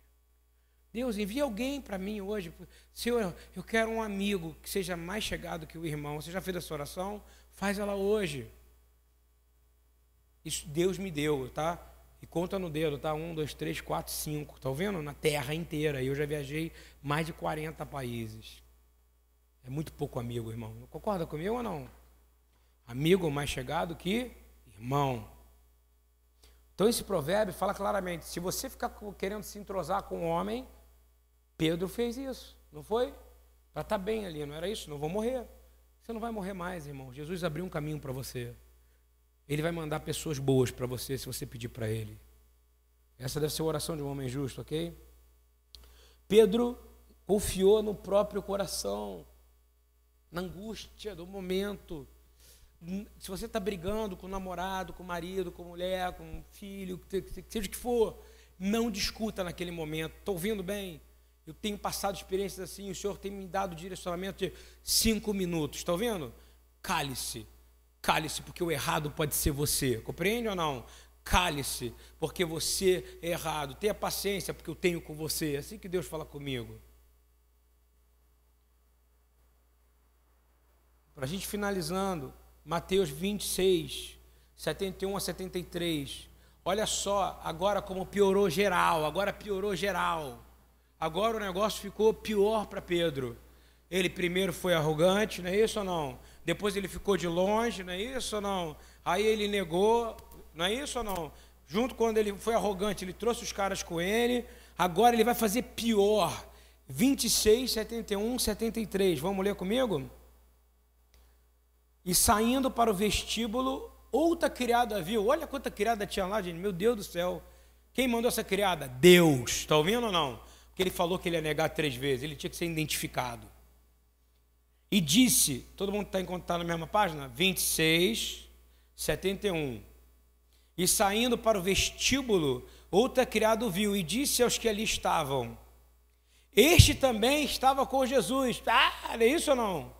Deus, envia alguém para mim hoje. Senhor, eu quero um amigo que seja mais chegado que o irmão. Você já fez essa oração? Faz ela hoje. Isso Deus me deu, tá? E conta no dedo, tá? Um, dois, três, quatro, cinco. Tá vendo? Na terra inteira. Eu já viajei mais de 40 países. É muito pouco amigo, irmão. Concorda comigo ou não? Amigo mais chegado que irmão. Então esse provérbio fala claramente: se você ficar querendo se entrosar com o homem, Pedro fez isso, não foi? Para estar tá bem ali, não era isso? Não vou morrer. Você não vai morrer mais, irmão. Jesus abriu um caminho para você. Ele vai mandar pessoas boas para você se você pedir para Ele. Essa deve ser a oração de um homem justo, ok? Pedro confiou no próprio coração, na angústia do momento. Se você está brigando com o namorado, com o marido, com a mulher, com o filho, seja o que for, não discuta naquele momento. Estou ouvindo bem? Eu tenho passado experiências assim, o Senhor tem me dado direcionamento de cinco minutos. Está vendo? Cale-se. Cale-se, porque o errado pode ser você. Compreende ou não? Cale-se, porque você é errado. Tenha paciência, porque eu tenho com você. É assim que Deus fala comigo. Para a gente finalizando, Mateus 26, 71 a 73. Olha só, agora como piorou geral, agora piorou geral. Agora o negócio ficou pior para Pedro. Ele primeiro foi arrogante, não é isso ou não? Depois ele ficou de longe, não é isso ou não? Aí ele negou, não é isso ou não? Junto quando ele foi arrogante, ele trouxe os caras com ele. Agora ele vai fazer pior. 26, 71, 73. Vamos ler comigo? E saindo para o vestíbulo, outra criada viu. Olha quanta criada tinha lá, gente. Meu Deus do céu. Quem mandou essa criada? Deus. Está ouvindo ou não? Que ele falou que ele ia negar três vezes, ele tinha que ser identificado. E disse, todo mundo está encontrado na mesma página? 26, 71. E saindo para o vestíbulo, outra criado viu e disse aos que ali estavam: Este também estava com Jesus. Ah, é isso ou não?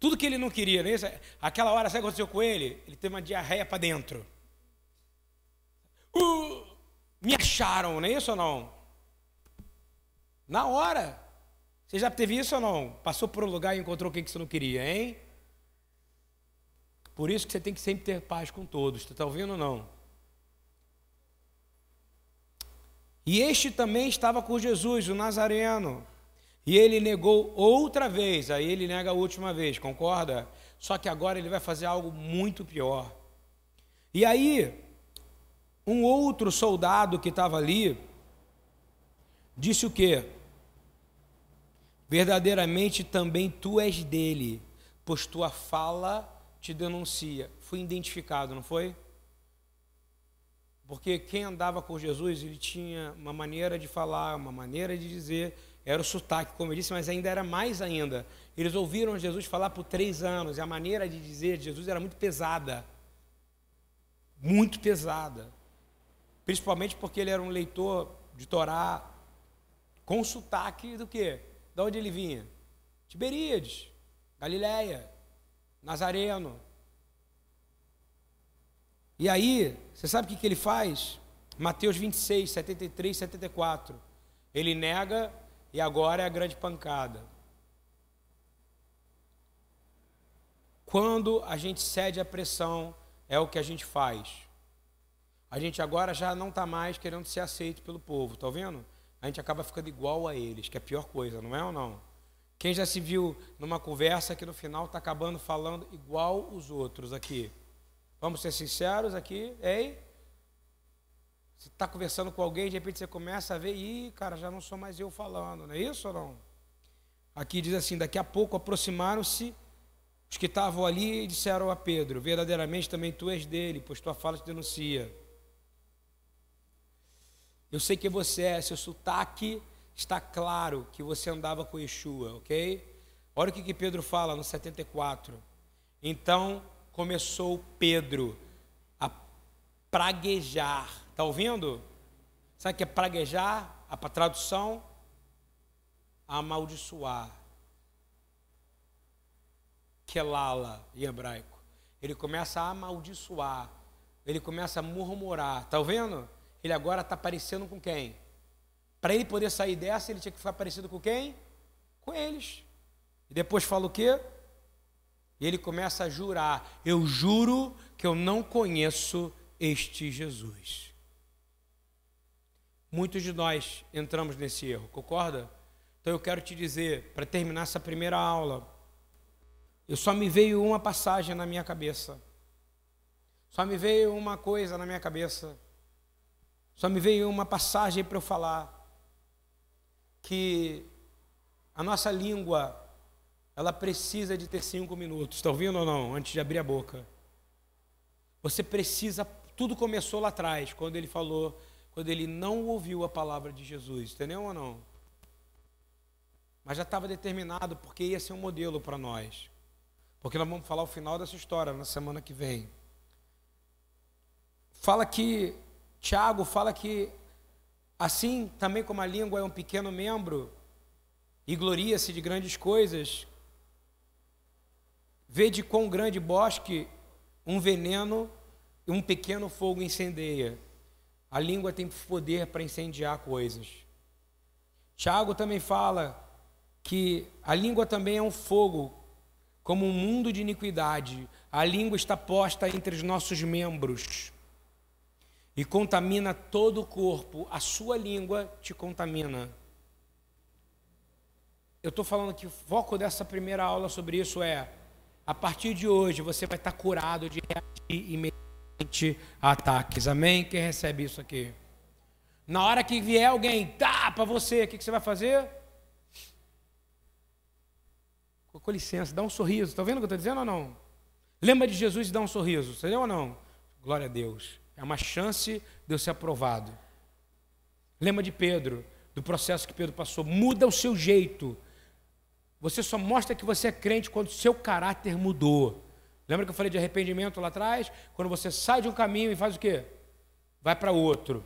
Tudo que ele não queria, é isso? Aquela hora, sabe o que aconteceu com ele? Ele teve uma diarreia para dentro. Uh, me acharam, não é isso ou não? Na hora. Você já teve isso ou não? Passou por um lugar e encontrou o que você não queria, hein? Por isso que você tem que sempre ter paz com todos. Você está ouvindo ou não? E este também estava com Jesus, o Nazareno. E ele negou outra vez. Aí ele nega a última vez, concorda? Só que agora ele vai fazer algo muito pior. E aí, um outro soldado que estava ali, disse o quê? Verdadeiramente também tu és dele, pois tua fala te denuncia. Fui identificado, não foi? Porque quem andava com Jesus, ele tinha uma maneira de falar, uma maneira de dizer, era o sotaque, como eu disse, mas ainda era mais ainda. Eles ouviram Jesus falar por três anos, e a maneira de dizer de Jesus era muito pesada. Muito pesada. Principalmente porque ele era um leitor de Torá com sotaque do quê? De onde ele vinha? Tiberíades, Galiléia, Nazareno. E aí, você sabe o que, que ele faz? Mateus 26, 73, 74. Ele nega e agora é a grande pancada. Quando a gente cede à pressão, é o que a gente faz. A gente agora já não está mais querendo ser aceito pelo povo, está vendo? A gente acaba ficando igual a eles, que é a pior coisa, não é ou não? Quem já se viu numa conversa que no final está acabando falando igual os outros aqui? Vamos ser sinceros aqui, ei? Você está conversando com alguém, de repente você começa a ver, ih, cara, já não sou mais eu falando, não é isso ou não? Aqui diz assim: daqui a pouco aproximaram-se os que estavam ali e disseram a Pedro: verdadeiramente também tu és dele, pois tua fala te denuncia. Eu sei que você é, seu sotaque está claro que você andava com Yeshua, ok? Olha o que, que Pedro fala no 74. Então começou Pedro a praguejar. Está ouvindo? Sabe o que é praguejar? A tradução? Amaldiçoar. Kelala em hebraico. Ele começa a amaldiçoar. Ele começa a murmurar. Está ouvindo? Ele agora está parecendo com quem? Para ele poder sair dessa, ele tinha que ficar parecido com quem? Com eles. E depois fala o quê? E ele começa a jurar: Eu juro que eu não conheço este Jesus. Muitos de nós entramos nesse erro, concorda? Então eu quero te dizer, para terminar essa primeira aula, eu só me veio uma passagem na minha cabeça. Só me veio uma coisa na minha cabeça. Só me veio uma passagem para eu falar que a nossa língua ela precisa de ter cinco minutos. Está ouvindo ou não? Antes de abrir a boca. Você precisa. Tudo começou lá atrás, quando ele falou, quando ele não ouviu a palavra de Jesus. Entendeu ou não? Mas já estava determinado, porque ia ser um modelo para nós. Porque nós vamos falar o final dessa história na semana que vem. Fala que, Tiago fala que, assim também como a língua é um pequeno membro e gloria-se de grandes coisas, Vede quão grande bosque um veneno e um pequeno fogo incendeia. A língua tem poder para incendiar coisas. Tiago também fala que a língua também é um fogo, como um mundo de iniquidade. A língua está posta entre os nossos membros e contamina todo o corpo. A sua língua te contamina. Eu estou falando que o foco dessa primeira aula sobre isso é a partir de hoje você vai estar curado de reagir imediatamente a ataques. Amém? Quem recebe isso aqui? Na hora que vier alguém, tá para você, o que, que você vai fazer? Com licença, dá um sorriso. Está vendo o que eu estou dizendo ou não? Lembra de Jesus e dá um sorriso, entendeu ou não? Glória a Deus. É uma chance de eu ser aprovado. Lembra de Pedro, do processo que Pedro passou. Muda o seu jeito. Você só mostra que você é crente quando seu caráter mudou. Lembra que eu falei de arrependimento lá atrás? Quando você sai de um caminho e faz o quê? Vai para outro.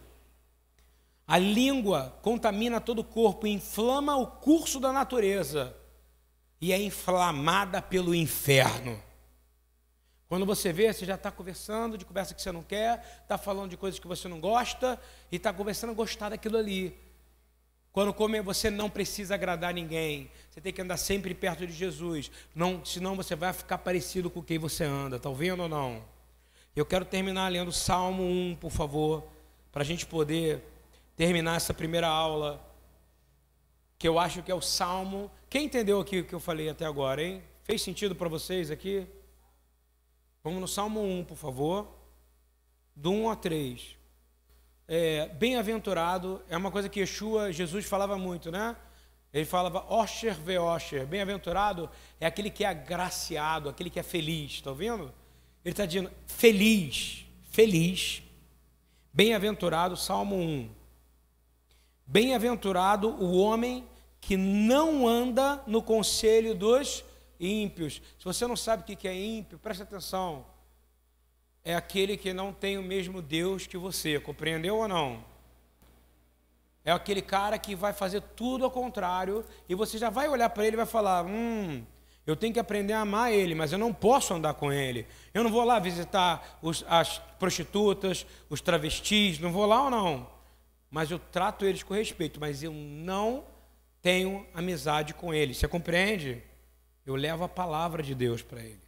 A língua contamina todo o corpo, inflama o curso da natureza e é inflamada pelo inferno. Quando você vê, você já está conversando de conversa que você não quer, está falando de coisas que você não gosta e está conversando a gostar daquilo ali. Quando come, você não precisa agradar ninguém. Você tem que andar sempre perto de Jesus. Não, senão você vai ficar parecido com quem você anda. Está ouvindo ou não? Eu quero terminar lendo Salmo 1, por favor, para a gente poder terminar essa primeira aula. Que eu acho que é o Salmo. Quem entendeu aqui o que eu falei até agora, hein? Fez sentido para vocês aqui? Vamos no Salmo 1, por favor. Do 1 a 3 é, bem-aventurado é uma coisa que Yeshua, Jesus falava muito, né? Ele falava Osher ve Osher, bem-aventurado é aquele que é agraciado, aquele que é feliz, está ouvindo? Ele está dizendo feliz, feliz, bem-aventurado, Salmo 1. Bem-aventurado o homem que não anda no conselho dos ímpios. Se você não sabe o que é ímpio, preste atenção é aquele que não tem o mesmo Deus que você, compreendeu ou não? É aquele cara que vai fazer tudo ao contrário e você já vai olhar para ele e vai falar: Hum, eu tenho que aprender a amar ele, mas eu não posso andar com ele. Eu não vou lá visitar os, as prostitutas, os travestis, não vou lá ou não. Mas eu trato eles com respeito, mas eu não tenho amizade com eles. Você compreende? Eu levo a palavra de Deus para ele.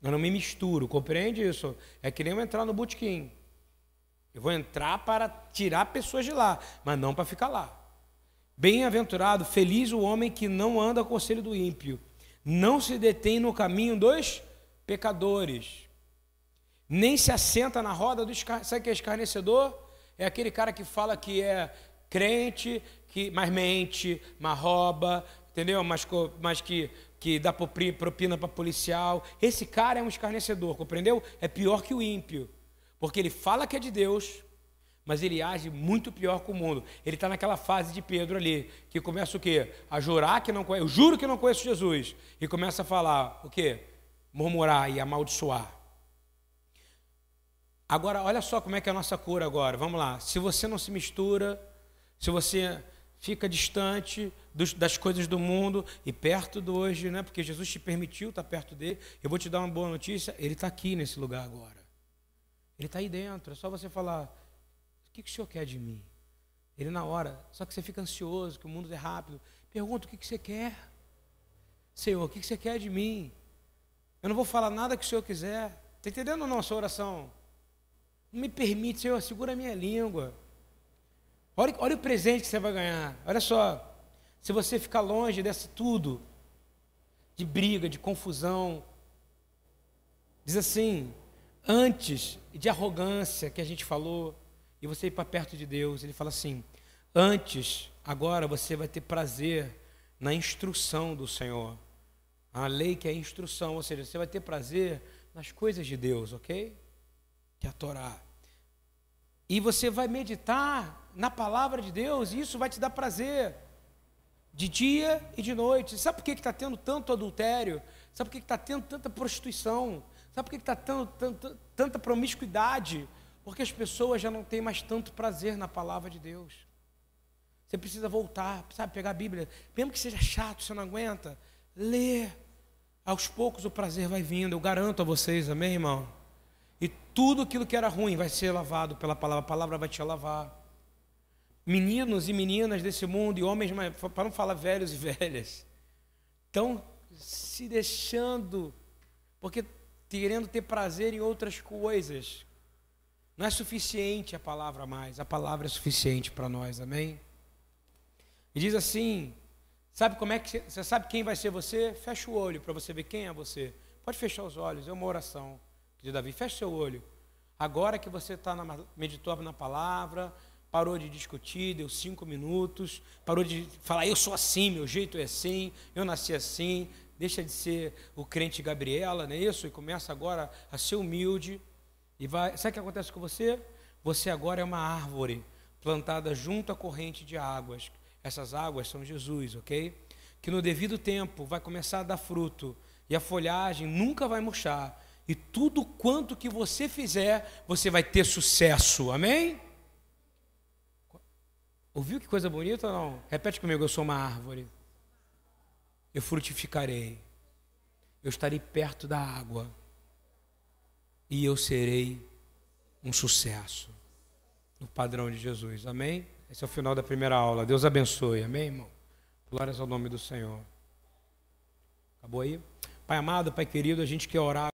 Eu não me misturo, compreende isso? É que nem eu entrar no botequim. Eu vou entrar para tirar pessoas de lá, mas não para ficar lá. Bem-aventurado, feliz o homem que não anda ao conselho do ímpio, não se detém no caminho dos pecadores, nem se assenta na roda do escarnecedor. Sabe que é escarnecedor? É aquele cara que fala que é crente, que mas mente, mas rouba, entendeu? Mas, mas que que dá propina para policial. Esse cara é um escarnecedor, compreendeu? É pior que o ímpio, porque ele fala que é de Deus, mas ele age muito pior com o mundo. Ele está naquela fase de Pedro ali, que começa o quê? A jurar que não conhece, eu juro que não conheço Jesus, e começa a falar o quê? Murmurar e amaldiçoar. Agora, olha só como é que é a nossa cura agora. Vamos lá. Se você não se mistura, se você fica distante dos, das coisas do mundo e perto do hoje, né? porque Jesus te permitiu estar perto dele. Eu vou te dar uma boa notícia: ele está aqui nesse lugar agora. Ele está aí dentro. É só você falar: o que, que o senhor quer de mim? Ele na hora. Só que você fica ansioso, que o mundo é rápido. Pergunta o que, que você quer. Senhor, o que, que você quer de mim? Eu não vou falar nada que o Senhor quiser. Está entendendo a sua oração? Não me permite, Senhor, segura a minha língua. Olha, olha o presente que você vai ganhar. Olha só. Se você ficar longe desse tudo, de briga, de confusão, diz assim, antes de arrogância que a gente falou, e você ir para perto de Deus, ele fala assim: antes, agora você vai ter prazer na instrução do Senhor. A lei que é a instrução, ou seja, você vai ter prazer nas coisas de Deus, ok? Que é a Torá. E você vai meditar na palavra de Deus, e isso vai te dar prazer, de dia e de noite. Sabe por que está tendo tanto adultério? Sabe por que está tendo tanta prostituição? Sabe por que está tendo tanta, tanta promiscuidade? Porque as pessoas já não têm mais tanto prazer na palavra de Deus. Você precisa voltar, sabe, pegar a Bíblia, mesmo que seja chato, você não aguenta, lê. Aos poucos o prazer vai vindo, eu garanto a vocês, amém, irmão? E tudo aquilo que era ruim vai ser lavado pela palavra, a palavra vai te lavar. Meninos e meninas desse mundo, e homens, para não falar velhos e velhas, estão se deixando, porque querendo ter prazer em outras coisas, não é suficiente a palavra mais, a palavra é suficiente para nós, amém? E diz assim: sabe como é que você sabe quem vai ser você? Fecha o olho para você ver quem é você. Pode fechar os olhos, é uma oração de Davi. Fecha seu olho. Agora que você está na, meditou na palavra, parou de discutir, deu cinco minutos, parou de falar, eu sou assim, meu jeito é assim, eu nasci assim, deixa de ser o crente Gabriela, não é isso? E começa agora a ser humilde. E vai, sabe o que acontece com você? Você agora é uma árvore plantada junto à corrente de águas. Essas águas são Jesus, ok? Que no devido tempo vai começar a dar fruto e a folhagem nunca vai murchar. E tudo quanto que você fizer, você vai ter sucesso. Amém? Ouviu que coisa bonita ou não? Repete comigo, eu sou uma árvore. Eu frutificarei. Eu estarei perto da água e eu serei um sucesso no padrão de Jesus. Amém? Esse é o final da primeira aula. Deus abençoe. Amém, irmão? Glórias ao nome do Senhor. Acabou aí? Pai amado, Pai querido, a gente quer orar.